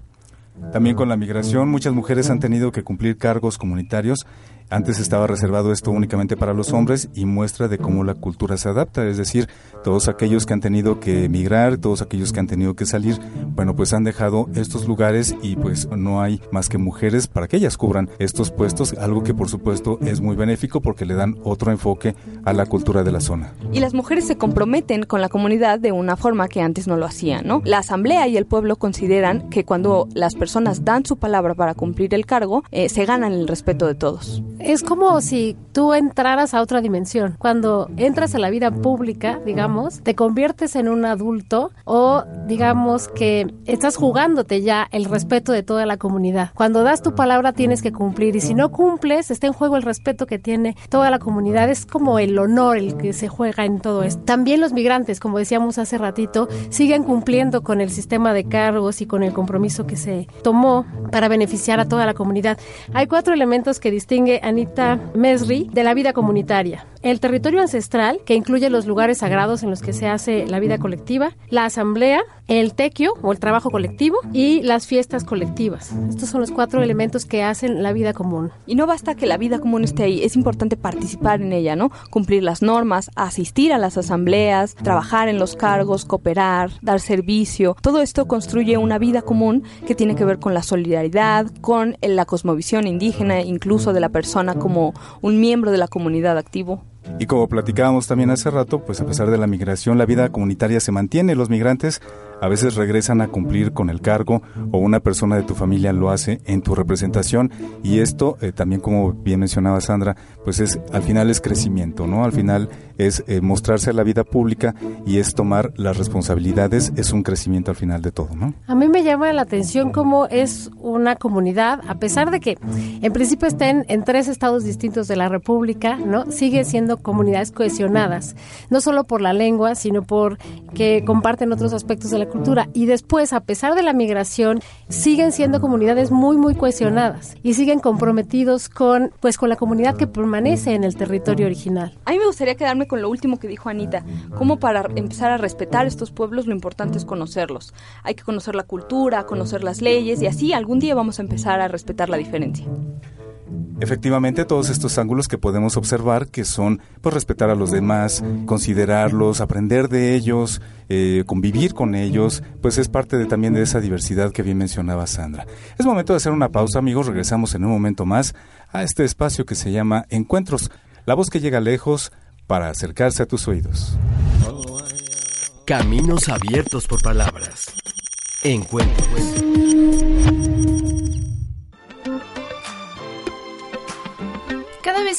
También con la migración muchas mujeres han tenido que cumplir cargos comunitarios Antes estaba reservado esto únicamente para los hombres y muestra de cómo la cultura se adapta, es decir, todos aquellos que han tenido que emigrar, todos aquellos que han tenido que salir, bueno, pues han dejado estos lugares y pues no hay más que mujeres para que ellas cubran estos puestos, algo que por supuesto es muy benéfico porque le dan otro enfoque a la cultura de la zona. Y las mujeres se comprometen con la comunidad de una forma que antes no lo hacían, ¿no? La asamblea y el pueblo consideran que cuando las personas dan su palabra para cumplir el cargo, eh, se ganan el respeto de todos. Es como si tú entraras a otra dimensión. Cuando entras a la vida pública, digamos, te conviertes en un adulto o digamos que estás jugándote ya el respeto de toda la comunidad. Cuando das tu palabra tienes que cumplir y si no cumples está en juego el respeto que tiene toda la comunidad. Es como el honor el que se juega en todo esto. También los migrantes, como decíamos hace ratito, siguen cumpliendo con el sistema de cargos y con el compromiso que se tomó para beneficiar a toda la comunidad. Hay cuatro elementos que distingue Anita Mesri de la vida comunitaria. El territorio ancestral, que incluye los lugares sagrados en los que se hace la vida colectiva, la asamblea, el tequio o el trabajo colectivo y las fiestas colectivas. Estos son los cuatro elementos que hacen la vida común. Y no basta que la vida común esté ahí, es importante participar en ella, ¿no? Cumplir las normas, asistir a las asambleas, trabajar en los cargos, cooperar, dar servicio. Todo esto construye una vida común que tiene que ver con la solidaridad, con la cosmovisión indígena, incluso de la persona como un miembro de la comunidad activo. Y como platicábamos también hace rato, pues a pesar de la migración, la vida comunitaria se mantiene. Los migrantes a veces regresan a cumplir con el cargo o una persona de tu familia lo hace en tu representación. Y esto eh, también como bien mencionaba Sandra pues es al final es crecimiento no al final es eh, mostrarse a la vida pública y es tomar las responsabilidades es un crecimiento al final de todo no a mí me llama la atención cómo es una comunidad a pesar de que en principio estén en tres estados distintos de la república no sigue siendo comunidades cohesionadas no solo por la lengua sino por que comparten otros aspectos de la cultura y después, a pesar de la migración, siguen siendo comunidades muy, muy cohesionadas y siguen comprometidos con, pues, con la comunidad que permanece en el territorio original. A mí me gustaría quedarme con lo último que dijo Anita, como para empezar a respetar estos pueblos lo importante es conocerlos. Hay que conocer la cultura, conocer las leyes y así algún día vamos a empezar a respetar la diferencia. Efectivamente, todos estos ángulos que podemos observar, que son pues respetar a los demás, considerarlos, aprender de ellos, eh, convivir con ellos, pues es parte de, también de esa diversidad que bien mencionaba Sandra. Es momento de hacer una pausa, amigos. Regresamos en un momento más a este espacio que se llama Encuentros, la voz que llega lejos para acercarse a tus oídos. Caminos abiertos por palabras. Encuentros.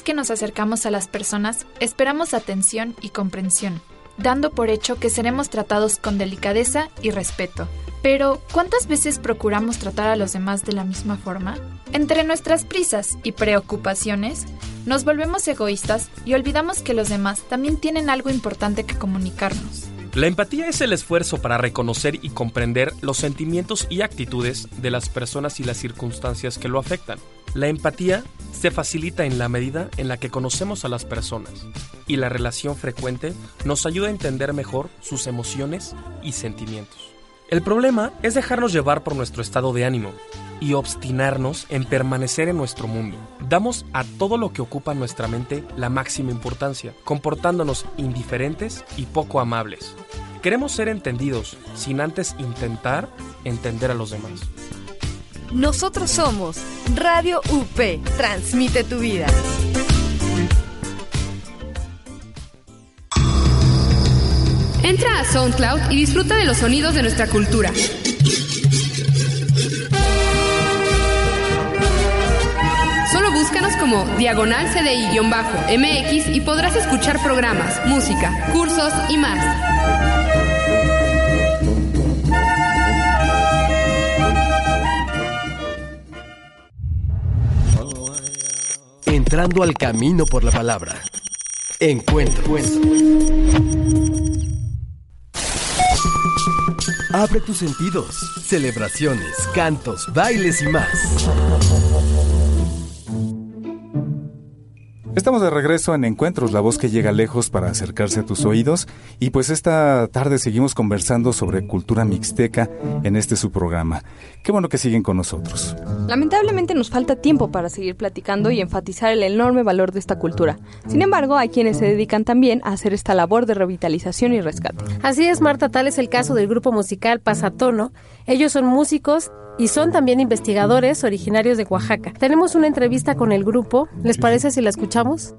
Que nos acercamos a las personas, esperamos atención y comprensión, dando por hecho que seremos tratados con delicadeza y respeto. Pero, ¿cuántas veces procuramos tratar a los demás de la misma forma? Entre nuestras prisas y preocupaciones, nos volvemos egoístas y olvidamos que los demás también tienen algo importante que comunicarnos. La empatía es el esfuerzo para reconocer y comprender los sentimientos y actitudes de las personas y las circunstancias que lo afectan. La empatía se facilita en la medida en la que conocemos a las personas y la relación frecuente nos ayuda a entender mejor sus emociones y sentimientos. El problema es dejarnos llevar por nuestro estado de ánimo y obstinarnos en permanecer en nuestro mundo. Damos a todo lo que ocupa nuestra mente la máxima importancia, comportándonos indiferentes y poco amables. Queremos ser entendidos sin antes intentar entender a los demás. Nosotros somos Radio UP. Transmite tu vida. Entra a SoundCloud y disfruta de los sonidos de nuestra cultura. Solo búscanos como Diagonal CDI-MX y podrás escuchar programas, música, cursos y más. Entrando al camino por la palabra. Encuentro. Abre tus sentidos, celebraciones, cantos, bailes y más. Estamos de regreso en Encuentros, la voz que llega lejos para acercarse a tus oídos. Y pues esta tarde seguimos conversando sobre cultura mixteca en este su programa. Qué bueno que siguen con nosotros. Lamentablemente nos falta tiempo para seguir platicando y enfatizar el enorme valor de esta cultura. Sin embargo, hay quienes se dedican también a hacer esta labor de revitalización y rescate. Así es, Marta, tal es el caso del grupo musical Pasatono. Ellos son músicos y son también investigadores originarios de Oaxaca. Tenemos una entrevista con el grupo. ¿Les parece si la escuchamos?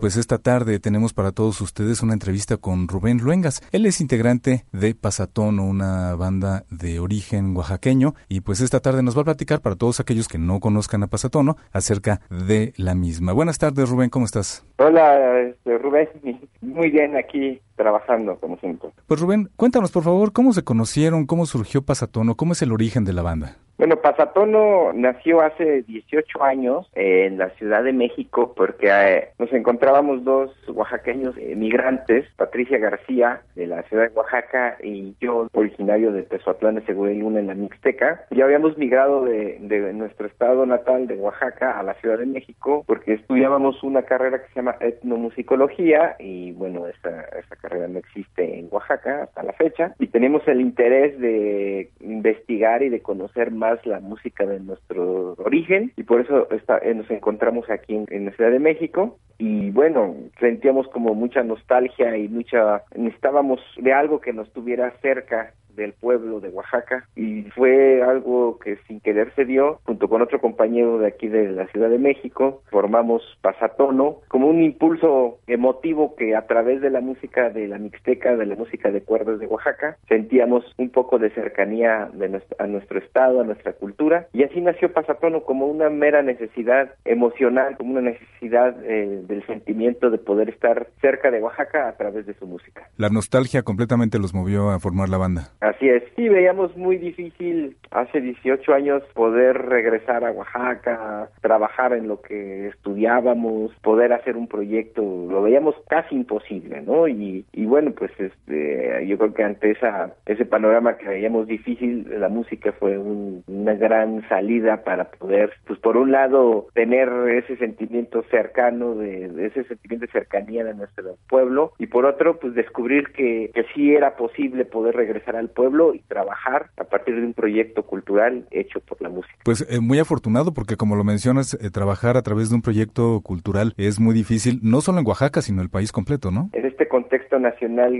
Pues esta tarde tenemos para todos ustedes una entrevista con Rubén Luengas. Él es integrante de Pasatono, una banda de origen oaxaqueño, y pues esta tarde nos va a platicar para todos aquellos que no conozcan a Pasatono acerca de la misma. Buenas tardes, Rubén, ¿cómo estás? Hola, este, Rubén, muy bien aquí trabajando como siempre. Pues Rubén, cuéntanos por favor cómo se conocieron, cómo surgió Pasatono, cómo es el origen de la banda. Bueno, Pasatono nació hace 18 años en la Ciudad de México porque eh, nos encontrábamos dos oaxaqueños emigrantes, Patricia García de la ciudad de Oaxaca y yo originario de Tezoatlán de Segura y Luna en la Mixteca. Ya habíamos migrado de, de, nuestro estado natal de Oaxaca a la Ciudad de México porque estudiábamos una carrera que se llama etnomusicología y bueno, esa, esa carrera no existe en Oaxaca hasta la fecha y tenemos el interés de investigar y de conocer más la música de nuestro origen y por eso eh, nos encontramos aquí en, en, la Ciudad de México. Y bueno, sentíamos como mucha nostalgia y mucha, necesitábamos de algo que nos tuviera cerca del pueblo de Oaxaca y fue algo que sin querer se dio junto con otro compañero de aquí de la Ciudad de México. Formamos Pasatono como un impulso emotivo que a través de la música de la mixteca de la música de cuerdas de Oaxaca sentíamos un poco de cercanía de a nuestro estado a nuestra cultura. Y así nació Pasatono como una mera necesidad emocional como una necesidad eh, del sentimiento de poder estar cerca de Oaxaca a través de su música. La nostalgia completamente los movió a formar la banda Así es, sí, veíamos muy difícil hace 18 años poder regresar a Oaxaca, trabajar en lo que estudiábamos, poder hacer un proyecto, lo veíamos casi imposible, ¿no? Y, y bueno, pues este, yo creo que ante esa, ese panorama que veíamos difícil, la música fue un, una gran salida para poder, pues por un lado, tener ese sentimiento cercano, de, ese sentimiento de cercanía de nuestro pueblo, y por otro, pues descubrir que, que sí era posible poder regresar al pueblo y trabajar a partir de un proyecto cultural hecho por la música. Pues eh, muy afortunado porque como lo mencionas, eh, trabajar a través de un proyecto cultural es muy difícil, no solo en Oaxaca, sino en el país completo, ¿no? En este contexto nacional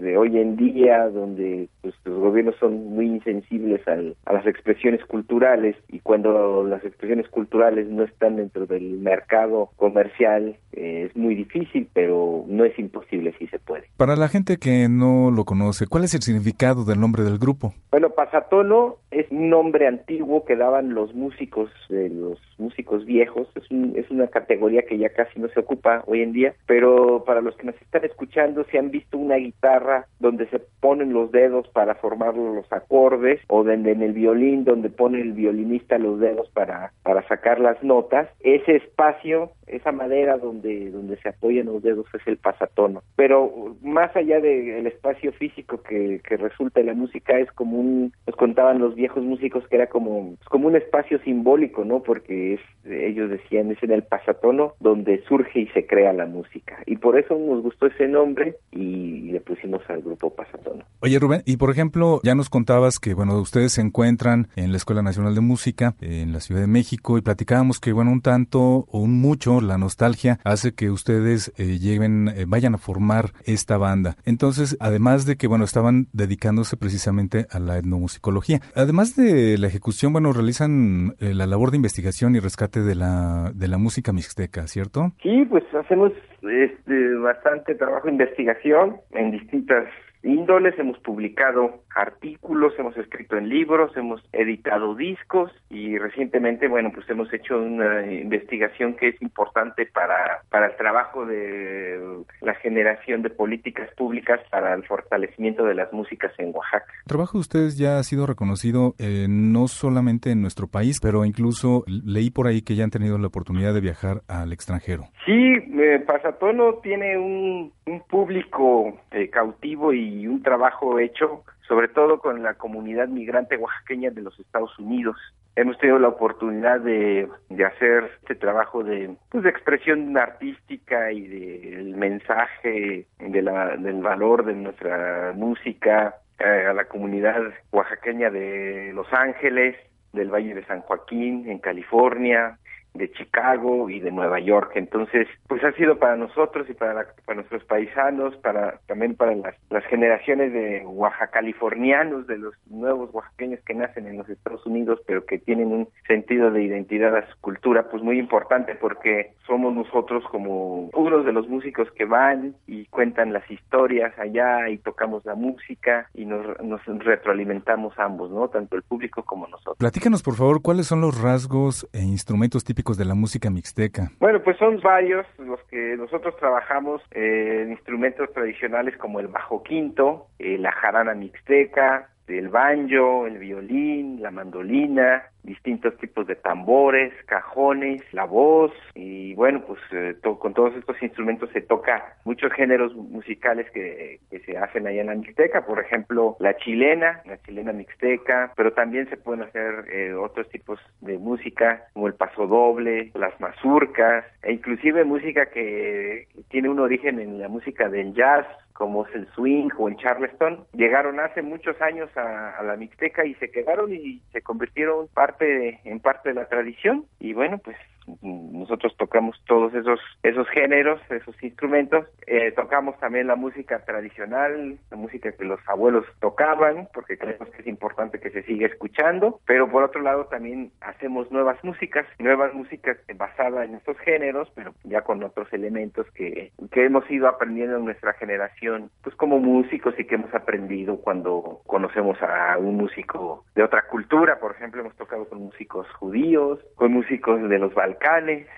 de hoy en día, donde pues, los gobiernos son muy insensibles al, a las expresiones culturales y cuando las expresiones culturales no están dentro del mercado comercial, eh, es muy difícil, pero no es imposible si se puede. Para la gente que no lo conoce, ¿cuál es el significado del nombre del grupo? Bueno, Pasatono es un nombre antiguo que daban los músicos, eh, los músicos viejos, es, un, es una categoría que ya casi no se ocupa hoy en día, pero para los que nos están escuchando, si han visto una guitarra donde se ponen los dedos para formar los acordes, o donde en el violín donde pone el violinista los dedos para, para sacar las notas, ese espacio, esa madera donde, donde se apoyan los dedos es el pasatono. Pero más allá del espacio físico que, que resulta la música, es como un, nos contaban los viejos músicos que era como, como un espacio simbólico, ¿no? Porque es, ellos decían, es en el pasatono donde surge y se crea la música. Y por eso nos gustó ese nombre y le pusimos al grupo Pasatono. Oye Rubén, y por ejemplo, ya nos contabas que, bueno, ustedes se encuentran en la Escuela Nacional de Música en la Ciudad de México y platicábamos que, bueno, un tanto o un mucho la nostalgia hace que ustedes eh, lleguen, eh, vayan a formar esta banda. Entonces, además de que, bueno, estaban dedicándose precisamente a la etnomusicología. Además de la ejecución, bueno, realizan eh, la labor de investigación y rescate de la, de la música mixteca, ¿cierto? Sí, pues hacemos este, bastante trabajo de investigación en distintas índoles, hemos publicado artículos, hemos escrito en libros, hemos editado discos y recientemente, bueno, pues hemos hecho una investigación que es importante para, para el trabajo de la generación de políticas públicas para el fortalecimiento de las músicas en Oaxaca. El trabajo de ustedes ya ha sido reconocido eh, no solamente en nuestro país, pero incluso leí por ahí que ya han tenido la oportunidad de viajar al extranjero. Sí, eh, Pasatono tiene un, un público eh, cautivo y un trabajo hecho sobre todo con la comunidad migrante oaxaqueña de los Estados Unidos. hemos tenido la oportunidad de, de hacer este trabajo de, pues, de expresión artística y del mensaje de la, del valor de nuestra música eh, a la comunidad oaxaqueña de Los Ángeles, del Valle de San Joaquín, en California, de Chicago y de Nueva York. Entonces, pues ha sido para nosotros y para, para nuestros paisanos, para también para las, las generaciones de californianos, de los nuevos oaxaqueños que nacen en los Estados Unidos, pero que tienen un sentido de identidad a su cultura, pues muy importante porque somos nosotros como unos de los músicos que van y cuentan las historias allá y tocamos la música y nos, nos retroalimentamos ambos, ¿no? Tanto el público como nosotros. Platícanos, por favor, cuáles son los rasgos e instrumentos típicos de la música mixteca? Bueno, pues son varios los que nosotros trabajamos en instrumentos tradicionales como el bajo quinto, eh, la jarana mixteca, el banjo, el violín, la mandolina, distintos tipos de tambores, cajones, la voz. Y bueno, pues eh, con todos estos instrumentos se toca muchos géneros musicales que, se hacen allá en la Mixteca, por ejemplo, la chilena, la chilena mixteca, pero también se pueden hacer eh, otros tipos de música como el pasodoble, las mazurcas e inclusive música que tiene un origen en la música del jazz como es el swing o el charleston, llegaron hace muchos años a, la Mixteca y se quedaron y se convirtieron parte en parte de la tradición. Y bueno pues nosotros tocamos todos esos esos géneros, esos instrumentos, eh, tocamos también la música tradicional, la música que los abuelos tocaban, porque creemos que es importante que se siga escuchando, pero por otro lado también hacemos nuevas músicas, nuevas músicas basadas en estos géneros, pero ya con otros elementos que, que hemos ido aprendiendo en nuestra generación, pues como músicos y que hemos aprendido cuando conocemos a un músico de otra cultura, por ejemplo, hemos tocado con músicos judíos, con músicos de los Balcanes,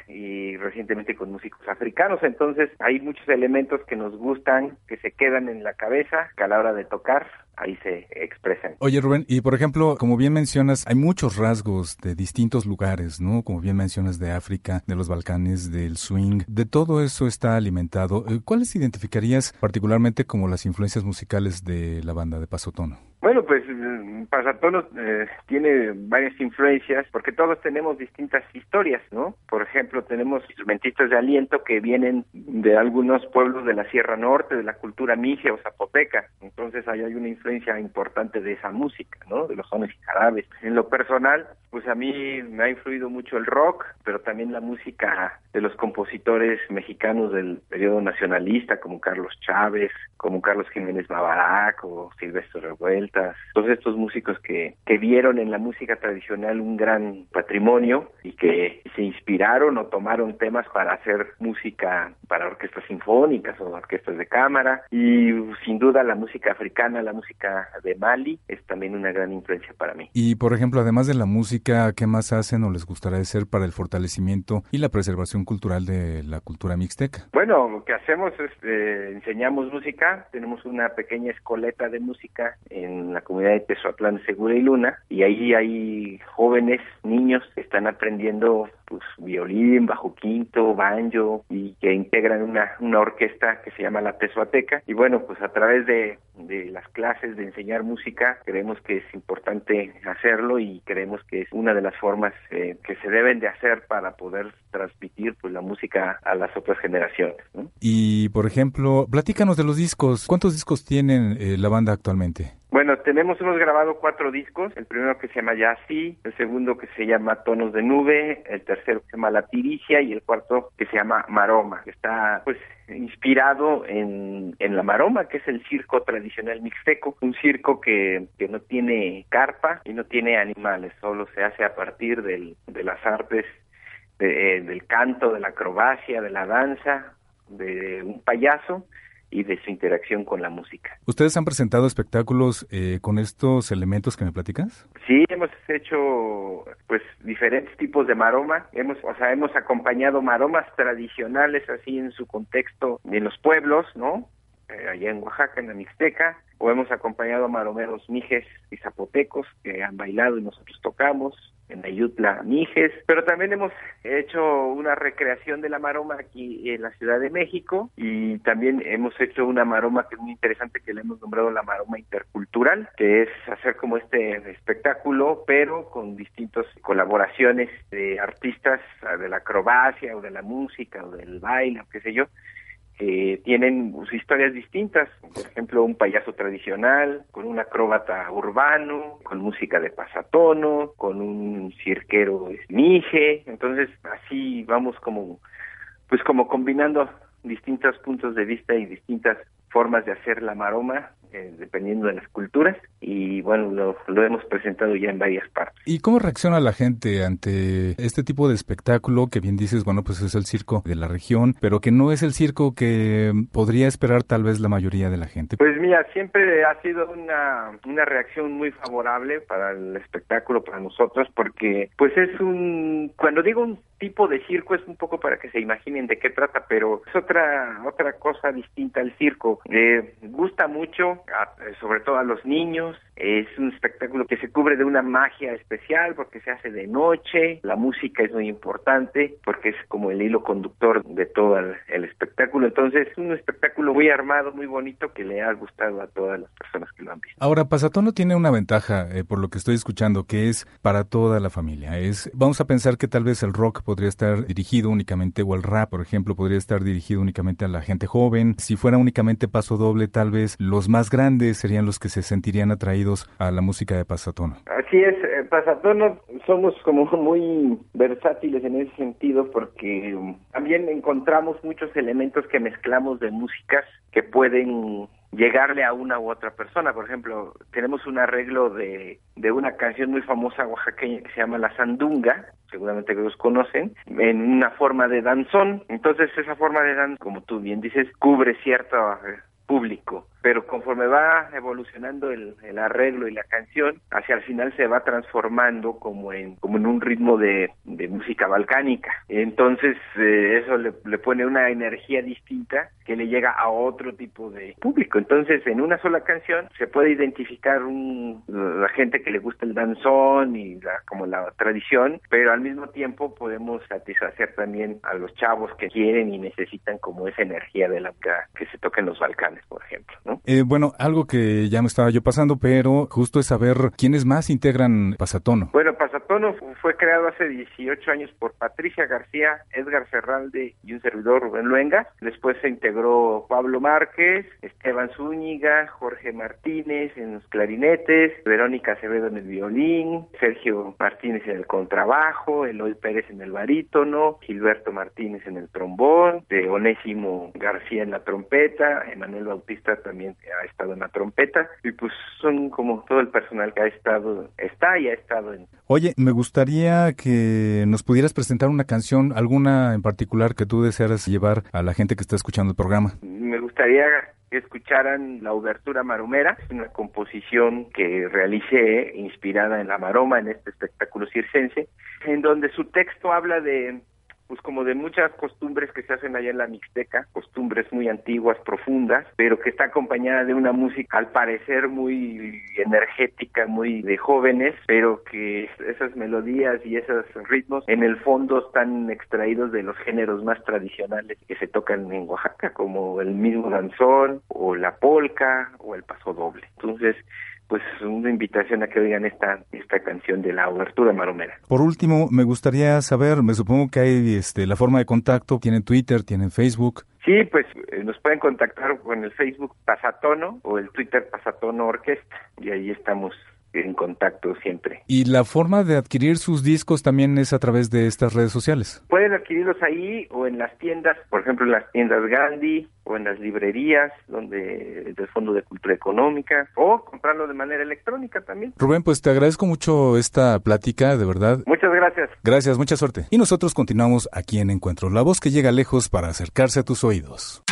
y recientemente con músicos africanos. Entonces hay muchos elementos que nos gustan, que se quedan en la cabeza, que a la hora de tocar ahí se expresan. Oye Rubén, y por ejemplo, como bien mencionas, hay muchos rasgos de distintos lugares, ¿no? Como bien mencionas de África, de los Balcanes, del swing, de todo eso está alimentado. Eh, ¿Cuáles identificarías particularmente como las influencias musicales de la banda de Pasotono? Bueno, pues mm, Pasatono eh, tiene varias influencias porque todos tenemos distintas historias, ¿no? Por ejemplo, tenemos instrumentistas de aliento que vienen de algunos pueblos de la Sierra Norte, de la cultura migia o zapoteca. Entonces ahí hay una influencia importante de esa música, ¿no? De los sones y jarabes. En lo personal, pues a mí me ha influido mucho el rock, pero también la música de los compositores mexicanos del periodo nacionalista como Carlos Chávez, como Carlos Jiménez Mabarac o Silvestre Revueltas, todos estos músicos que, que vieron en la música tradicional un gran patrimonio y que se inspiraron o tomaron temas para hacer música para orquestas sinfónicas o orquestas de cámara y sin duda la música africana, la música de Mali es también una gran influencia para mí. Y por ejemplo, además de la música, ¿qué más hacen o les gustaría hacer para el fortalecimiento y la preservación cultural de la cultura mixteca? Bueno, lo que hacemos es eh, enseñamos música tenemos una pequeña escoleta de música en la comunidad de Tezoatlán, Segura y Luna, y ahí hay jóvenes, niños que están aprendiendo pues violín, bajo quinto, banjo y que integran una, una orquesta que se llama la Tezuateca y bueno pues a través de, de las clases de enseñar música creemos que es importante hacerlo y creemos que es una de las formas eh, que se deben de hacer para poder transmitir pues la música a las otras generaciones. Y por ejemplo, platícanos de los discos. ¿Cuántos discos tienen eh, la banda actualmente? Bueno, tenemos, hemos grabado cuatro discos, el primero que se llama Ya Sí, el segundo que se llama Tonos de Nube, el tercero que se llama La Tiricia y el cuarto que se llama Maroma, que está pues inspirado en, en la maroma, que es el circo tradicional mixteco, un circo que, que no tiene carpa y no tiene animales, solo se hace a partir del, de las artes de, del canto, de la acrobacia, de la danza, de un payaso y de su interacción con la música. ¿Ustedes han presentado espectáculos eh, con estos elementos que me platicas? Sí, hemos hecho pues diferentes tipos de maroma, hemos o sea, hemos acompañado maromas tradicionales así en su contexto en los pueblos, ¿no? Eh, allá en Oaxaca, en la Mixteca, o hemos acompañado a maromeros mijes y zapotecos que han bailado y nosotros tocamos, en Ayutla, Mijes, pero también hemos hecho una recreación de la maroma aquí en la Ciudad de México y también hemos hecho una maroma que es muy interesante que le hemos nombrado la maroma intercultural, que es hacer como este espectáculo, pero con distintas colaboraciones de artistas de la acrobacia o de la música o del baile o qué sé yo, que tienen pues, historias distintas. Por ejemplo, un payaso tradicional, con un acróbata urbano, con música de pasatono, con un cirquero mije. Entonces, así vamos como, pues como combinando distintos puntos de vista y distintas formas de hacer la maroma eh, dependiendo de las culturas y bueno, lo, hemos presentado ya en varias partes. ¿Y cómo reacciona la gente ante este tipo de espectáculo que bien dices, bueno, pues es el circo de la región, pero que no es el circo que podría esperar tal vez la mayoría de la gente? Pues mira, siempre ha sido una, una reacción muy favorable para el espectáculo, para nosotros, porque pues es un, cuando digo un tipo de circo es un poco para que se imaginen de qué trata, pero es otra otra cosa distinta al circo. Eh, gusta mucho, eh, sobre todo a los niños. Es un espectáculo que se cubre de una magia especial porque se hace de noche. La música es muy importante porque es como el hilo conductor de todo el, espectáculo. Entonces es un espectáculo muy armado, muy bonito que le ha gustado a todas las personas que lo han visto. Ahora, Pasatono tiene una ventaja, eh, por lo que estoy escuchando, que es para toda la familia. Es, vamos a pensar que tal vez el rock podría estar dirigido únicamente, o el rap, por ejemplo, podría estar dirigido únicamente a la gente joven. Si fuera únicamente paso doble, tal vez los más grandes serían los que se sentirían atraídos a la música de Pasatono. Así es, eh, Pasatono somos como muy versátiles en ese sentido porque um, también encontramos muchos elementos que mezclamos de músicas que pueden llegarle a una u otra persona. Por ejemplo, tenemos un arreglo de, de una canción muy famosa oaxaqueña que se llama La Sandunga, seguramente que los conocen, en una forma de danzón. Entonces esa forma de danzón, como tú bien dices, cubre cierto eh, público pero conforme va evolucionando el, arreglo y la canción, hacia el final se va transformando como en, como en un ritmo de, música balcánica. Entonces eh, eso le, pone una energía distinta que le llega a otro tipo de público. Entonces en una sola canción se puede identificar un, la gente que le gusta el danzón y la, como la tradición, pero al mismo tiempo podemos satisfacer también a los chavos que quieren y necesitan como esa energía de la que se toca en los Balcanes, por ejemplo. Eh, bueno, algo que ya me estaba yo pasando, pero justo es saber quiénes más integran Pasatono. Bueno, Pasatono fue creado hace 18 años por Patricia García, Edgar Ferralde y un servidor Rubén Luenga. Después se integró Pablo Márquez, Esteban Zúñiga, Jorge Martínez en los clarinetes, Verónica Acevedo en el violín, Sergio Martínez en el contrabajo, Eloy Pérez en el barítono, Gilberto Martínez en el trombón, de Onésimo García en la trompeta, Emanuel Bautista también ha estado en la trompeta y pues son como todo el personal que ha estado, está y ha estado en... Oye, me gustaría que nos pudieras presentar una canción, alguna en particular que tú desearas llevar a la gente que está escuchando el programa. Me gustaría que escucharan la Obertura Maromera, una composición que realicé inspirada en la maroma, en este espectáculo circense, en donde su texto habla de pues como de muchas costumbres que se hacen allá en la Mixteca, costumbres muy antiguas, profundas, pero que está acompañada de una música al parecer muy energética, muy de jóvenes, pero que esas melodías y esos ritmos en el fondo están extraídos de los géneros más tradicionales que se tocan en Oaxaca, como el mismo danzón o la polca o el paso doble. Entonces, pues una invitación a que oigan esta esta canción de la obertura maromera. Por último, me gustaría saber, me supongo que hay este la forma de contacto, tienen Twitter, tienen Facebook. Sí, pues eh, nos pueden contactar con el Facebook Pasatono o el Twitter Pasatono Orquesta y ahí estamos en contacto siempre. ¿Y la forma de adquirir sus discos también es a través de estas redes sociales? Pueden adquirirlos ahí o en las tiendas, por ejemplo en las tiendas Gandhi o en las librerías donde del Fondo de Cultura Económica o comprarlo de manera electrónica también. Rubén, pues te agradezco mucho esta plática, de verdad. Muchas gracias. Gracias, mucha suerte. Y nosotros continuamos aquí en Encuentro, la voz que llega lejos para acercarse a tus oídos.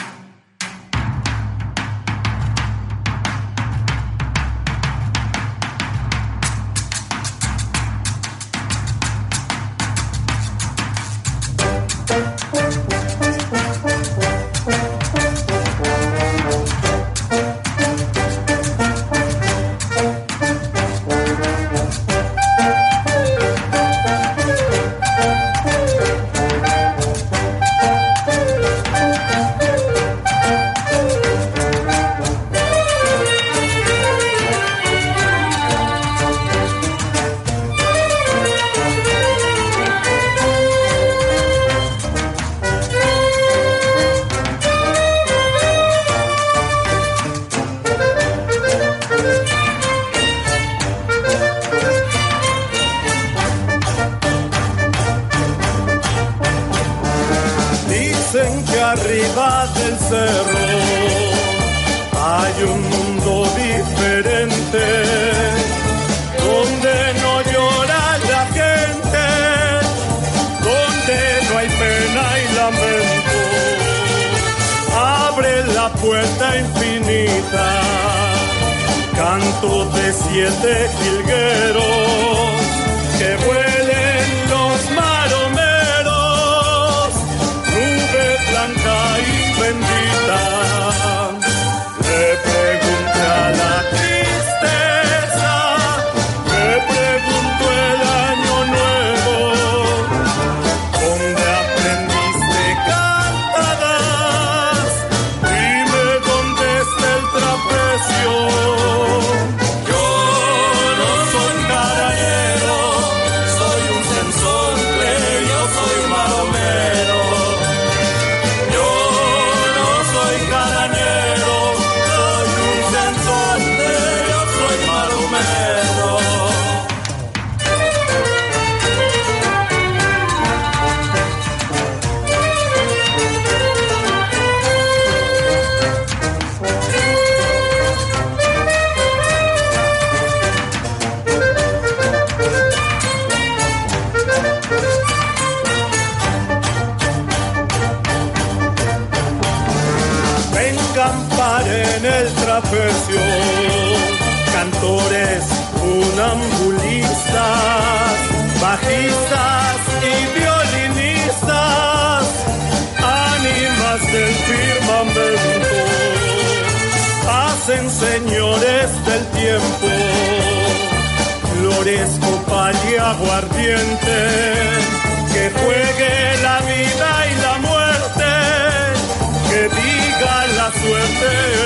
pena y lamento. Abre la puerta infinita, canto de siete jilgueros que hacen señores del tiempo, flores, copal y aguardiente, que juegue la vida y la muerte que diga la suerte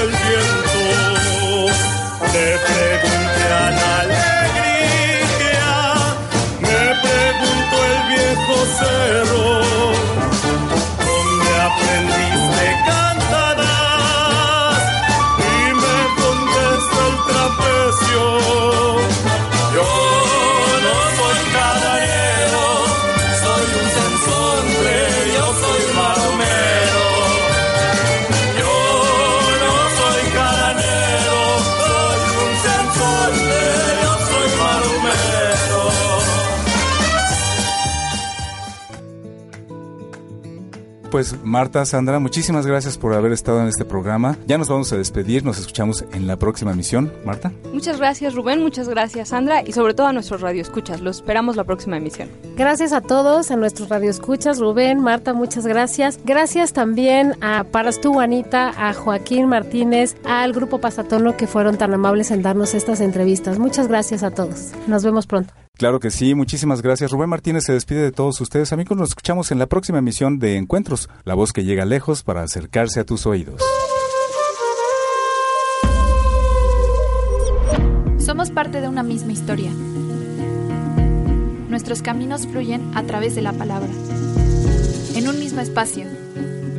Pues Marta, Sandra, muchísimas gracias por haber estado en este programa. Ya nos vamos a despedir, nos escuchamos en la próxima emisión. Marta. Muchas gracias Rubén, muchas gracias Sandra y sobre todo a nuestros radioescuchas. Los esperamos la próxima emisión. Gracias a todos, a nuestros radioescuchas, Rubén, Marta, muchas gracias. Gracias también a Paras tú, Anita, a Joaquín Martínez, al Grupo Pasatono que fueron tan amables en darnos estas entrevistas. Muchas gracias a todos. Nos vemos pronto. Claro que sí, muchísimas gracias. Rubén Martínez se despide de todos ustedes. Amigos, nos escuchamos en la próxima emisión de Encuentros, la voz que llega lejos para acercarse a tus oídos. Somos parte de una misma historia. Nuestros caminos fluyen a través de la palabra. En un mismo espacio,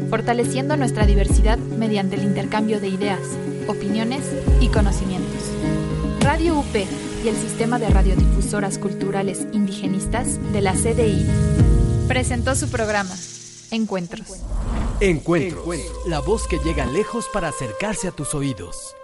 fortaleciendo nuestra diversidad mediante el intercambio de ideas, opiniones y conocimientos. Radio UP y el Sistema de Radiodifusoras Culturales Indigenistas de la CDI presentó su programa, Encuentros. Encuentros, la voz que llega lejos para acercarse a tus oídos.